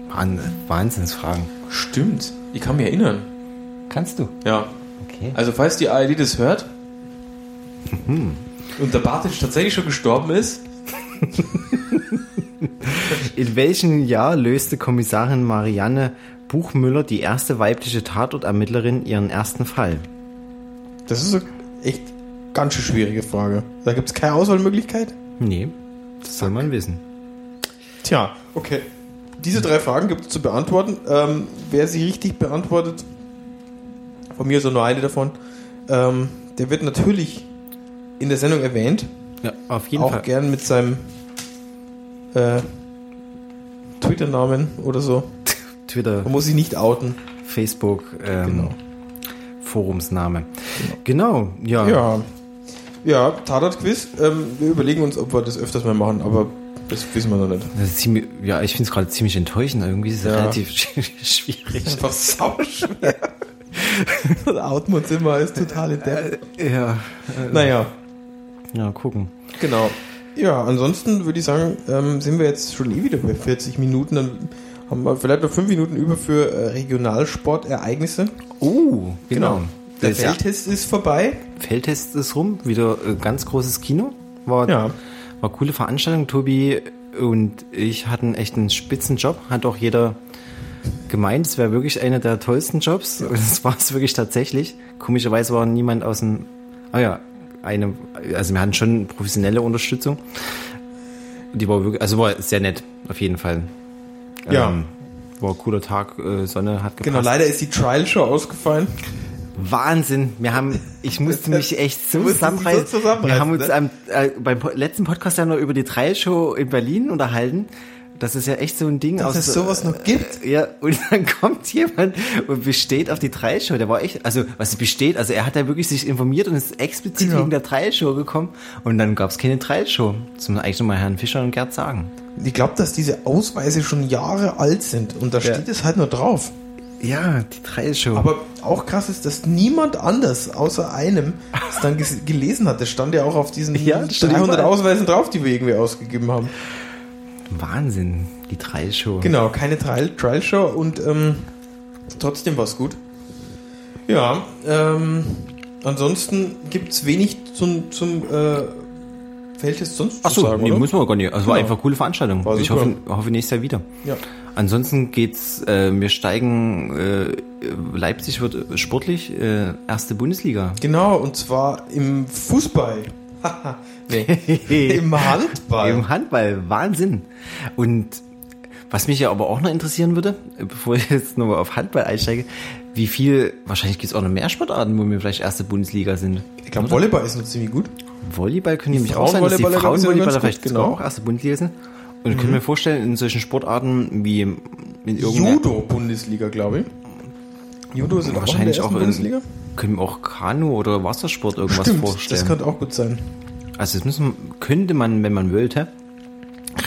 Wahn- Wahnsinnsfragen. Stimmt. Ich kann mich erinnern. Kannst du? Ja. Okay. Also falls die ARD das hört und der Bartic tatsächlich schon gestorben ist, [LAUGHS] In welchem Jahr löste Kommissarin Marianne Buchmüller, die erste weibliche Tatortermittlerin, ihren ersten Fall? das ist eine echt ganz schön schwierige Frage. Da gibt es keine Auswahlmöglichkeit? Nee, das soll man wissen. Tja, okay. Diese drei Fragen gibt es zu beantworten. Ähm, wer sie richtig beantwortet, von mir auch nur eine davon, ähm, der wird natürlich in der Sendung erwähnt. Ja, auf jeden auch Fall. gern mit seinem äh, Twitter-Namen oder so. [LAUGHS] Twitter, Man muss sich nicht outen. Facebook, ähm, Genau. Forumsname. Genau, ja. Ja. Ja, Tatort-Quiz. Ähm, wir überlegen uns, ob wir das öfters mal machen, aber das wissen wir noch nicht. Ziemlich, ja, ich finde es gerade ziemlich enttäuschend. Irgendwie ist es Ja. relativ [LAUGHS] schwierig. Einfach sauschwer. Outen uns immer als totale Depp. Ja, Naja, ja, gucken. genau. Ja, ansonsten würde ich sagen, ähm, sind wir jetzt schon eh wieder bei 40 Minuten. Dann haben wir vielleicht noch 5 Minuten über für äh, Regionalsportereignisse. Oh, genau. Der Das ist ja- Feldtest ist vorbei. Feldtest ist rum, wieder äh, ganz großes Kino. War, Ja. war coole Veranstaltung. Tobi und ich hatten echt einen spitzen Job. Hat auch jeder gemeint, es wäre wirklich einer der tollsten Jobs. Und [LAUGHS] das war es wirklich tatsächlich. Komischerweise war niemand aus dem, ah ja, eine, also wir hatten schon professionelle Unterstützung. Die war wirklich, also war sehr nett, auf jeden Fall. Ja. Ähm, war ein cooler Tag, äh, Sonne hat gepasst. Genau, leider ist die Trial-Show ausgefallen. Wahnsinn. Wir haben, ich musste mich [LAUGHS] echt so dich so zusammenreißen. zusammenreißen, wir haben uns ne? am, äh, beim letzten Podcast ja noch über die Trail-Show in Berlin unterhalten. Das ist ja echt so ein Ding Dass aus. es sowas noch gibt. Ja, und dann [LAUGHS] kommt jemand und besteht auf die Trail-Show. Der war echt, also was besteht, also er hat da wirklich sich informiert und ist explizit Ja. wegen der Trail-Show gekommen. Und dann gab es keine Trail-Show. Das muss man eigentlich nochmal Herrn Fischer und Gerd sagen. Ich glaube, dass diese Ausweise schon Jahre alt sind und da Ja. steht es halt nur drauf. Ja, die Trail-Show. Aber auch krass ist, dass niemand anders außer einem es dann gelesen hat. Das stand ja auch auf diesen Ja, das stand 300 überall. Ausweisen drauf, die wir irgendwie ausgegeben haben. Wahnsinn, die Trail-Show. Genau, keine Trial, Trial Show und ähm, trotzdem war es gut. Ja, ähm, ansonsten gibt es wenig zum, zum äh, fällt es sonst Ach so, zu sagen, nee, oder? muss man gar nicht. Also war Genau. einfach eine coole Veranstaltung. War ich super. hoffe, hoffe nächstes Jahr wieder. Ja. Ansonsten geht's, äh, wir steigen, äh, Leipzig wird sportlich, äh, erste Bundesliga. Genau, und zwar im Fußball. [LAUGHS] Nee, [LAUGHS] im Handball. Im Handball, Wahnsinn. Und was mich ja aber auch noch interessieren würde, bevor ich jetzt nochmal auf Handball einsteige, wie viel, wahrscheinlich gibt's auch noch mehr Sportarten, wo wir vielleicht erste Bundesliga sind. ich glaube, Volleyball ist noch ziemlich gut. Volleyball können nämlich auch sein, dass die Frauenvolleyballer, vielleicht genau. auch erste Bundesliga sind. Und ich könnte mir vorstellen, in solchen Sportarten wie in irgendeiner Judo-Bundesliga, glaube ich. Judo sind wahrscheinlich auch in der ersten in, Bundesliga. Können wir auch Kanu oder Wassersport irgendwas Stimmt, vorstellen. das könnte auch gut sein. Also das müssen, könnte man, wenn man wollte,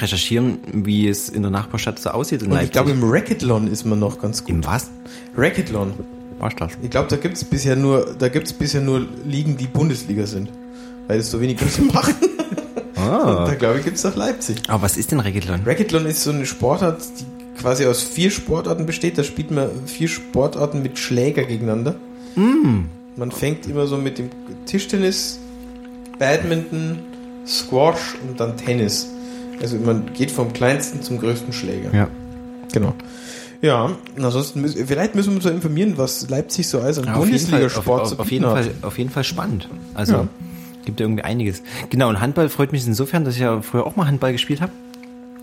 recherchieren, wie es in der Nachbarstadt so aussieht in Und ich glaube, im Racketlon ist man noch ganz gut. Im was? Racketlon. Was das? Ich glaube, da gibt's bisher nur, da gibt's bisher nur Ligen, die Bundesliga sind. Weil es so wenig Größe [LAUGHS] machen. Ah. Und da glaube ich, gibt's auch Leipzig. Aber was ist denn Racketlon? Racketlon ist so eine Sportart, die quasi aus vier Sportarten besteht. Da spielt man vier Sportarten mit Schläger gegeneinander. Man fängt immer so mit dem Tischtennis, Badminton, Squash und dann Tennis. Also man geht vom kleinsten zum größten Schläger. Ja. Genau. Ja, ansonsten müssen, vielleicht müssen wir uns so informieren, was Leipzig so als an Ja, auf jeden Fall, Bundesliga-Sport auf, zu auf, auf jeden hat. Fall, auf jeden Fall spannend. Also Ja. gibt ja irgendwie einiges. Genau, und Handball freut mich insofern, dass ich ja früher auch mal Handball gespielt habe.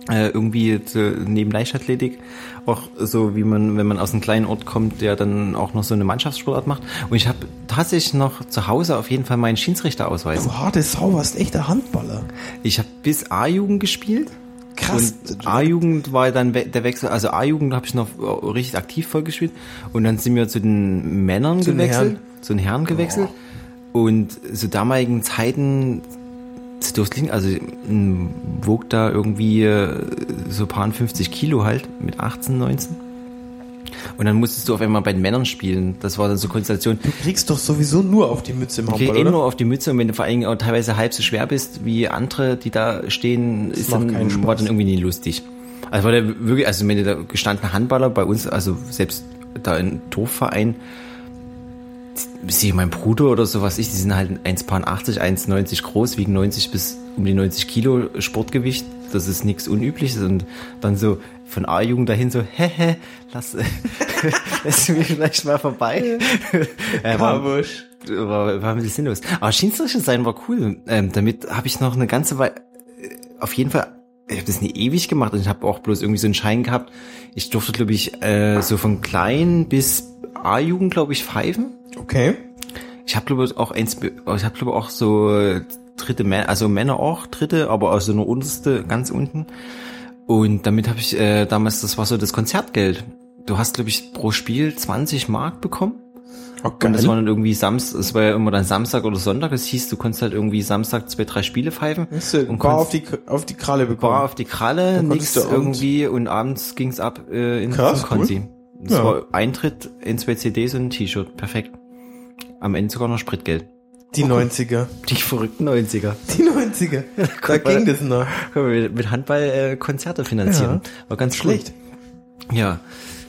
Äh, irgendwie neben Leichtathletik auch so wie man, wenn man aus einem kleinen Ort kommt, der dann auch noch so eine Mannschaftssportart macht. Und ich habe tatsächlich noch zu Hause auf jeden Fall meinen Schiedsrichterausweis. Du harte Sau, warst echter Handballer. Ich habe bis A-Jugend gespielt. Krass. Und A-Jugend war dann der Wechsel, also A-Jugend habe ich noch äh, richtig aktiv voll gespielt. Und dann sind wir zu den Männern Zu den gewechselt, Herren. zu den Herren gewechselt. Und zu damaligen Zeiten, das durfte liegen, also wog da irgendwie äh, so paar 50 Kilo halt mit 18, 19. Und dann musstest du auf einmal bei den Männern spielen. Das war dann so Konstellation. Du kriegst doch sowieso nur auf die Mütze im Okay, Handball, eh oder? nur auf die Mütze und wenn du vor allen Dingen auch teilweise halb so schwer bist wie andere, die da stehen, ist macht dann, war dann irgendwie nie lustig. Also war der wirklich, also wenn der gestandene Handballer bei uns, also selbst da im Dorfverein, sehe mein Bruder oder so was ich, die sind halt 1,80, 1,90 groß, wiegen 90 bis um die 90 Kilo Sportgewicht. Das ist nichts Unübliches und dann so von A-Jugend dahin so, hehe, lass, [LAUGHS] lass mich vielleicht mal vorbei. äh, war, war, war ein bisschen sinnlos. Aber Schiedsrichter sein war cool. Ähm, damit habe ich noch eine ganze Weile, auf jeden Fall, ich habe das nie ewig gemacht und ich habe auch bloß irgendwie so einen Schein gehabt. Ich durfte, glaube ich, äh, so von klein bis A-Jugend, glaube ich, pfeifen. Okay. Ich habe, glaube ich, auch eins, ich habe, glaube ich, auch so äh, dritte Männer, also Männer auch dritte, aber also nur unterste, ganz unten. Und damit habe ich äh, damals, das war so das Konzertgeld. Du hast, glaube ich, pro Spiel 20 Mark bekommen. Okay. Und das war dann irgendwie Samstag, es war ja immer dann Samstag oder Sonntag. Das hieß, du konntest halt irgendwie Samstag zwei, drei Spiele pfeifen. Hast du und konntest- auf die, auf die Kralle bekommen. Bar auf die Kralle, nix irgendwie und abends ging's ab äh, in Krass, Konzi. Das Ja. war Eintritt in zwei CDs und ein T-Shirt. Perfekt. Am Ende sogar noch Spritgeld. die 90er. Die verrückten 90er. Die 90er. [LAUGHS] da ging das noch. Mit Handball äh, Konzerte finanzieren. War ganz Schlecht. Cool. Ja.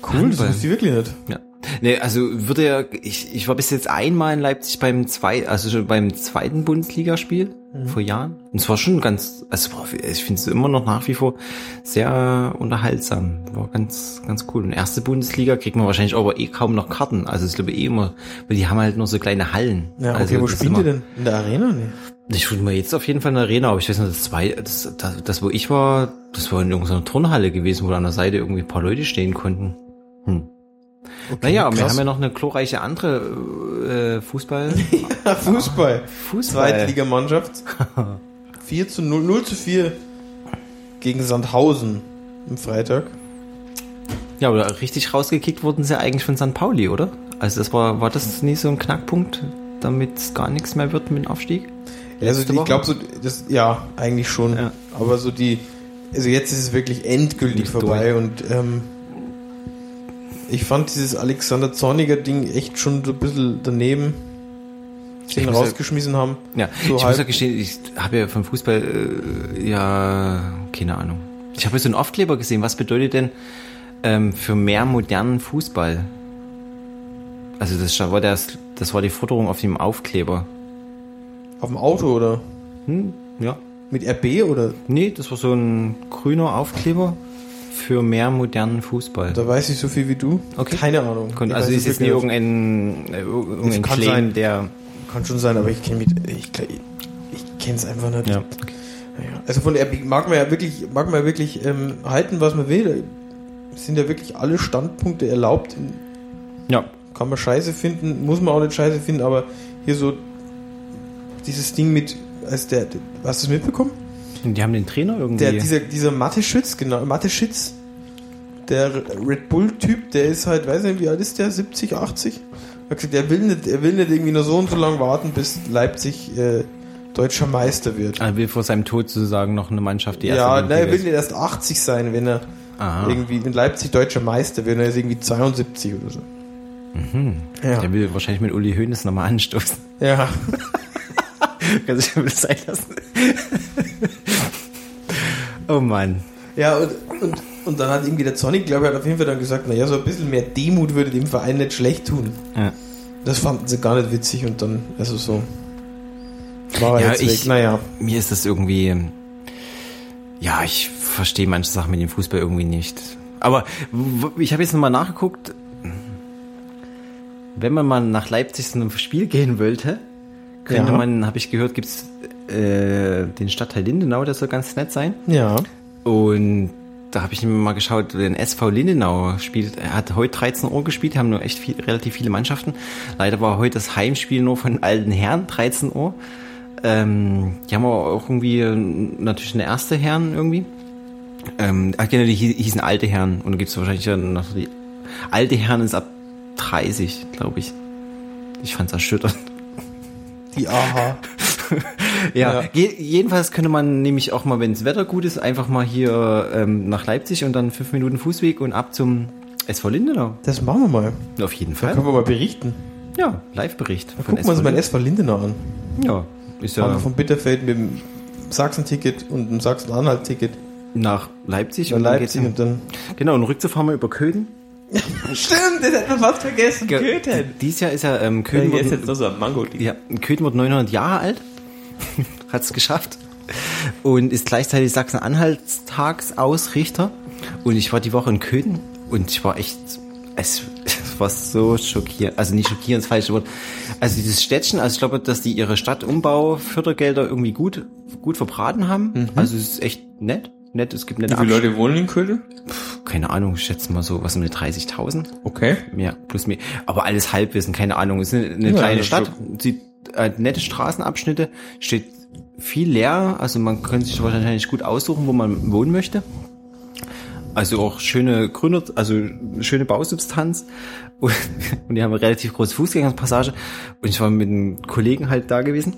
Cool, das Handball. wusste ich wirklich nicht. Ja. Nee, also würde ja, ich, ich war bis jetzt einmal in Leipzig beim zwei, also schon beim zweiten Bundesligaspiel Mhm. vor Jahren. Und es war schon ganz, also war- ich finde es immer noch nach wie vor sehr unterhaltsam. War ganz, ganz cool. Und erste Bundesliga kriegt man wahrscheinlich aber eh kaum noch Karten. Also ich glaube eh immer, weil die haben halt nur so kleine Hallen. Ja, okay, also wo spielen die denn? In der Arena? Nee. ich würde mal jetzt auf jeden Fall in der Arena, aber ich weiß noch, das zwei, das, das, das wo ich war, das war in irgendeiner Turnhalle gewesen, wo an der Seite irgendwie ein paar Leute stehen konnten. Hm. Naja, wir krass. haben ja noch eine glorreiche andere äh, Fußball. [LAUGHS] Fußball. Fußball. Zweitligamannschaft. [LAUGHS] 4 zu 0, 0 zu 4 gegen Sandhausen am Freitag. Ja, aber richtig rausgekickt wurden sie eigentlich von St. Pauli, oder? Also das war, war das nie so ein Knackpunkt, damit es gar nichts mehr wird mit dem Aufstieg? Ja, also ich glaube so, das, ja, eigentlich schon. Ja. Aber so die, also jetzt ist es wirklich endgültig vorbei und ähm, ich fand dieses Alexander Zorniger Ding echt schon so ein bisschen daneben, sie ihn muss ja- rausgeschmissen haben. Ja, So ich halb- muss ja gestehen, ich habe ja vom Fußball, äh, ja, keine Ahnung. Ich habe ja so einen Aufkleber gesehen. Was bedeutet denn ähm, für mehr modernen Fußball? Also das war, das, das war die Forderung auf dem Aufkleber. Auf dem Auto oder? Hm, ja. Mit RB oder? Nee, das war so ein grüner Aufkleber für mehr modernen Fußball. Da weiß ich so viel wie du. Okay. Keine Ahnung. Kon- also ist jetzt nicht irgendein, äh, irgendein kann Claim, sein. der... Kann schon sein, aber ich kenne ich, ich, kenne es einfach nicht. Ja. Also von RB mag man ja wirklich, mag man ja wirklich ähm, halten, was man will. Es sind ja wirklich alle Standpunkte erlaubt. ja. Kann man scheiße finden, muss man auch nicht scheiße finden, aber hier so dieses Ding mit, als der, der hast du es mitbekommen? Die haben den Trainer irgendwie... Der, dieser, dieser Mathe-Schütz, genau, Mathe-Schütz, der Red Bull-Typ, der ist halt, weiß nicht, wie alt ist der? 70, 80? Er hat gesagt, er will nicht, er will nicht irgendwie nur so und so lange warten, bis Leipzig äh, deutscher Meister wird. er will vor seinem Tod sozusagen noch eine Mannschaft, die ja, erste nein, er will nicht erst 80 sein, wenn er Aha. irgendwie in Leipzig deutscher Meister wird, er ist irgendwie 72 oder so. Ja. Der will wahrscheinlich mit Uli Hoeneß nochmal anstoßen. ja. [LAUGHS] Kannst du das sein lassen? oh Mann. Ja, und, und, und dann hat irgendwie der Sonic, glaube ich, hat auf jeden Fall dann gesagt, naja, so ein bisschen mehr Demut würde dem Verein nicht schlecht tun. Ja. Das fanden sie gar nicht witzig und dann, also so. War Ja, jetzt ich- weg. Naja. Mir ist das irgendwie. Ja, ich verstehe manche Sachen mit dem Fußball irgendwie nicht. Aber ich habe jetzt nochmal nachgeguckt. Wenn man mal nach Leipzig zu einem Spiel gehen wollte, könnte Ja. man, habe ich gehört, gibt's äh, den Stadtteil Lindenau, der soll ganz nett sein. Ja. Und da habe ich mir mal geschaut, den SV Lindenau spielt, er hat heute 13 Uhr gespielt, haben nur echt viel, relativ viele Mannschaften. Leider war heute das Heimspiel nur von alten Herren, 13 Uhr. Ähm, die haben aber auch irgendwie äh, natürlich eine erste Herren irgendwie. Ähm, ach genau, die hie- hießen alte Herren und da gibt's wahrscheinlich dann noch die alte Herren ist ab 30, glaube ich. Ich fand's erschütternd. Die AHA. [LAUGHS] Ja, Ja. Je, jedenfalls könnte man nämlich auch mal, wenn das Wetter gut ist, einfach mal hier ähm, nach Leipzig und dann fünf Minuten Fußweg und ab zum SV Lindenau. Das machen wir mal. Auf jeden Da Fall. können wir mal berichten. Ja, Live-Bericht. Da gucken wir uns mal. SV Lindenau an. Ja, ist Fahren ja wir von Bitterfeld mit dem Sachsen-Ticket und dem Sachsen-Anhalt-Ticket nach Leipzig nach und dann Leipzig geht's und dann. Genau, und rückzu fahren wir über Köthen. [LAUGHS] Stimmt, das hätten wir fast vergessen. Dies Jahr ist ja ähm, Köthen, Hier ist jetzt ein mango ja, Köthen wird 900 Jahre alt. [LAUGHS] Hat's geschafft. Und ist gleichzeitig Sachsen-Anhaltstagsausrichter. Und ich war die Woche in Köthen und ich war echt, es, es war so schockierend, also nicht schockierend, das falsche Wort. Also dieses Städtchen, also ich glaube, dass die ihre Stadtumbau-Fördergelder irgendwie gut, gut verbraten haben. Also es ist echt nett. Nett, es gibt nette Wie viele Absch- Leute wohnen in Köln? keine Ahnung, ich schätze mal so, was um die 30.000. Okay. Mehr, plus mehr. Aber alles Halbwissen, keine Ahnung. Es ist eine, eine Ja, kleine Stadt, sieht äh, nette Straßenabschnitte, steht viel leer, also man könnte sich wahrscheinlich gut aussuchen, wo man wohnen möchte. Also auch schöne Gründer, also schöne Bausubstanz. Und, [LAUGHS] und die haben eine relativ große Fußgängerpassage. Und ich war mit einem Kollegen halt da gewesen.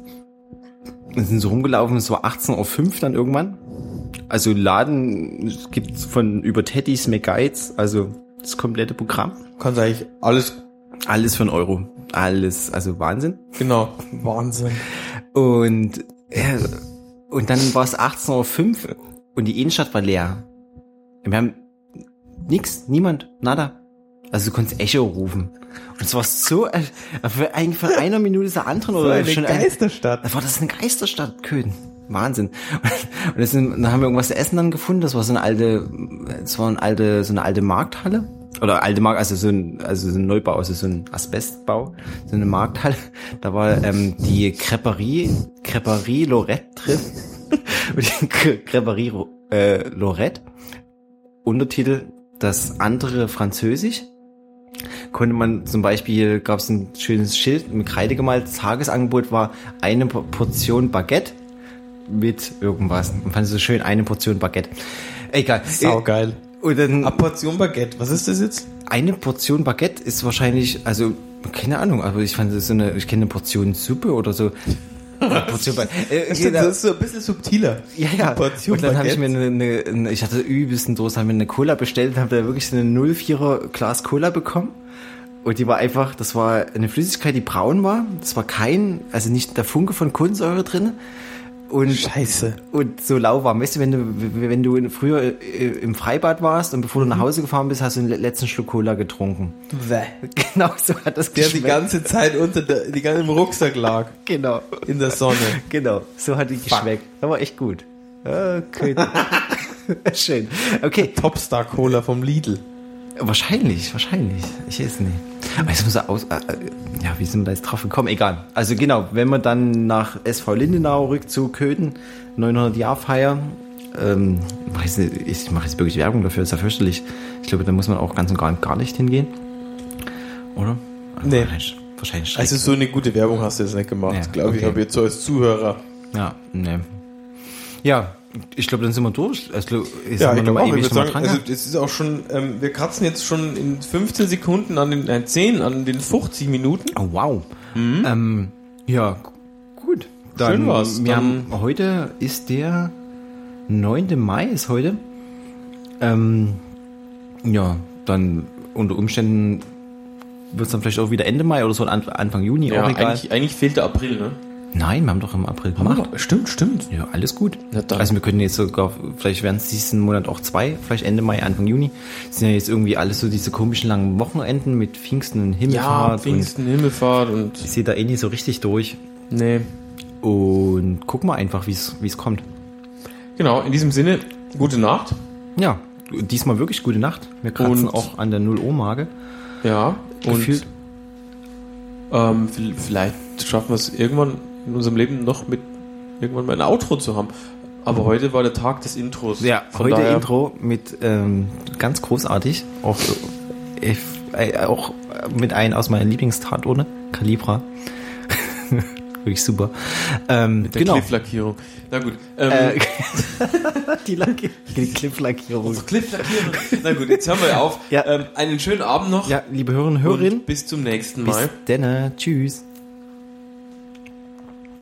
Und sind so rumgelaufen, es war 18.05 Uhr dann irgendwann. Also Laden gibt's von über Teddys, McGuides, also das komplette Programm. Kannst eigentlich alles. Alles für einen Euro. Alles, also Wahnsinn. Genau. Wahnsinn. Und, ja, und dann war es 18.05 Uhr und die Innenstadt war leer. Wir haben nix, niemand, nada. Also du konntest Echo rufen. Und es war so, äh, für, eigentlich von einer Minute zur anderen oder schon ein, Geisterstadt. Da war das eine Geisterstadt, Köthen. Wahnsinn. [LAUGHS] Und sind, dann haben wir irgendwas zu essen dann gefunden. Das war so eine alte, das war eine alte, so eine alte Markthalle. Oder alte Markt, also so ein, also so ein Neubau, also so ein Asbestbau, so eine Markthalle. Da war ähm, die Creperie, Creperie Lorette drin. [LAUGHS] Creperie äh, Lorette. Untertitel, das andere Französisch konnte man zum Beispiel, gab es ein schönes Schild mit Kreide gemalt, Tagesangebot war eine Po- Portion Baguette mit irgendwas. Man fand es so schön, eine Portion Baguette. Egal. Saugeil. Und dann Eine Portion Baguette. Was ist das jetzt? eine Portion Baguette ist wahrscheinlich, also keine Ahnung, aber ich fand das so eine, ich kenne eine Portion Suppe oder so. [LAUGHS] Eine Portion Baguette. Äh, Stimmt, das ist so ein bisschen subtiler. Ja, ja. Eine Portion und dann habe ich mir Baguette. eine, eine, eine, ich hatte übelsten Durst, habe mir eine Cola bestellt und habe da wirklich so eine 04er Glas Cola bekommen. Und die war einfach, das war eine Flüssigkeit, die braun war. Das war kein, also nicht der Funke von Kohlensäure drin. Und, Scheiße. und so lauwarm. Weißt du, wenn du, wenn du früher äh, im Freibad warst und bevor du nach Hause gefahren bist, hast du den letzten Schluck Cola getrunken. Genau so hat das Der die geschmeckt. ganze Zeit unter der, die ganze im Rucksack lag. Genau. In der Sonne. Genau, so hat die geschmeckt. Aber echt gut. Okay. [LAUGHS] Schön. Okay, Topstar Cola vom Lidl. Wahrscheinlich, wahrscheinlich. Ich weiß nicht. Aber jetzt muss er aus. Äh, äh, ja, wie sind wir da jetzt drauf gekommen? Egal. Also genau, wenn man dann nach SV Lindenau rückt zu Köthen, 900 Jahr feiern. Ähm, weiß nicht, ich mache jetzt wirklich Werbung dafür, ist ja fürchterlich. Ich glaube, da muss man auch ganz und gar, gar nicht hingehen. Oder? Nee. Wahrscheinlich, wahrscheinlich Also so eine gute Werbung hast du jetzt nicht gemacht, Ja, glaube ich, okay. aber jetzt so als Zuhörer. Ja, ne. Ja, ich glaube, dann sind wir durch. Also, ist Ja, ich glaube auch. Ich ewig mal sagen, dran, also es ist auch schon, ähm, wir kratzen jetzt schon in 15 Sekunden an den, nein, 10, an den 50 Minuten. Oh, wow. Ähm, ja, gu- gut. Dann, Schön war's. Wir haben, heute ist der 9. Mai, ist heute. Ähm, ja, dann unter Umständen wird es dann vielleicht auch wieder Ende Mai oder so An- Anfang Juni, Ja, auch egal. eigentlich, eigentlich fehlt der April, ne? Nein, wir haben doch im April gemacht. Stimmt, stimmt. Ja, alles gut. Ja, also wir können jetzt sogar, vielleicht werden es diesen Monat auch zwei, vielleicht Ende Mai, Anfang Juni. Das sind ja jetzt irgendwie alles so diese komischen langen Wochenenden mit Pfingsten und Ja, Himmelfahrt. Pfingsten, Himmelfahrt und. und ich sehe da eh nicht so richtig durch. Nee. Und gucken wir einfach, wie es kommt. Genau, in diesem Sinne, gute Nacht. Ja, diesmal wirklich gute Nacht. Wir kratzen Und- auch an der 0 Uhr Marke. Ja, und Gefühlt. ähm, vi- vielleicht schaffen wir es irgendwann in unserem Leben noch mit irgendwann mal ein Outro zu haben. Aber heute war der Tag des Intros. Ja, Von heute Intro mit ähm, ganz großartig. Auch, äh, äh, auch mit einem aus meinen Lieblingstatorte, Calibra. [LAUGHS] Wirklich super. Ähm, Der genau. Cliff-Lackierung. Na gut. Ähm, Äh, [LAUGHS] die, Lack- die Cliff-Lackierung. Cliff-Lackierung. Na gut, jetzt hören wir auf. Ja. Ähm, einen schönen Abend noch. Ja, liebe Hörerinnen und Hörerinnen, bis zum nächsten bis Mal. dann. Tschüss.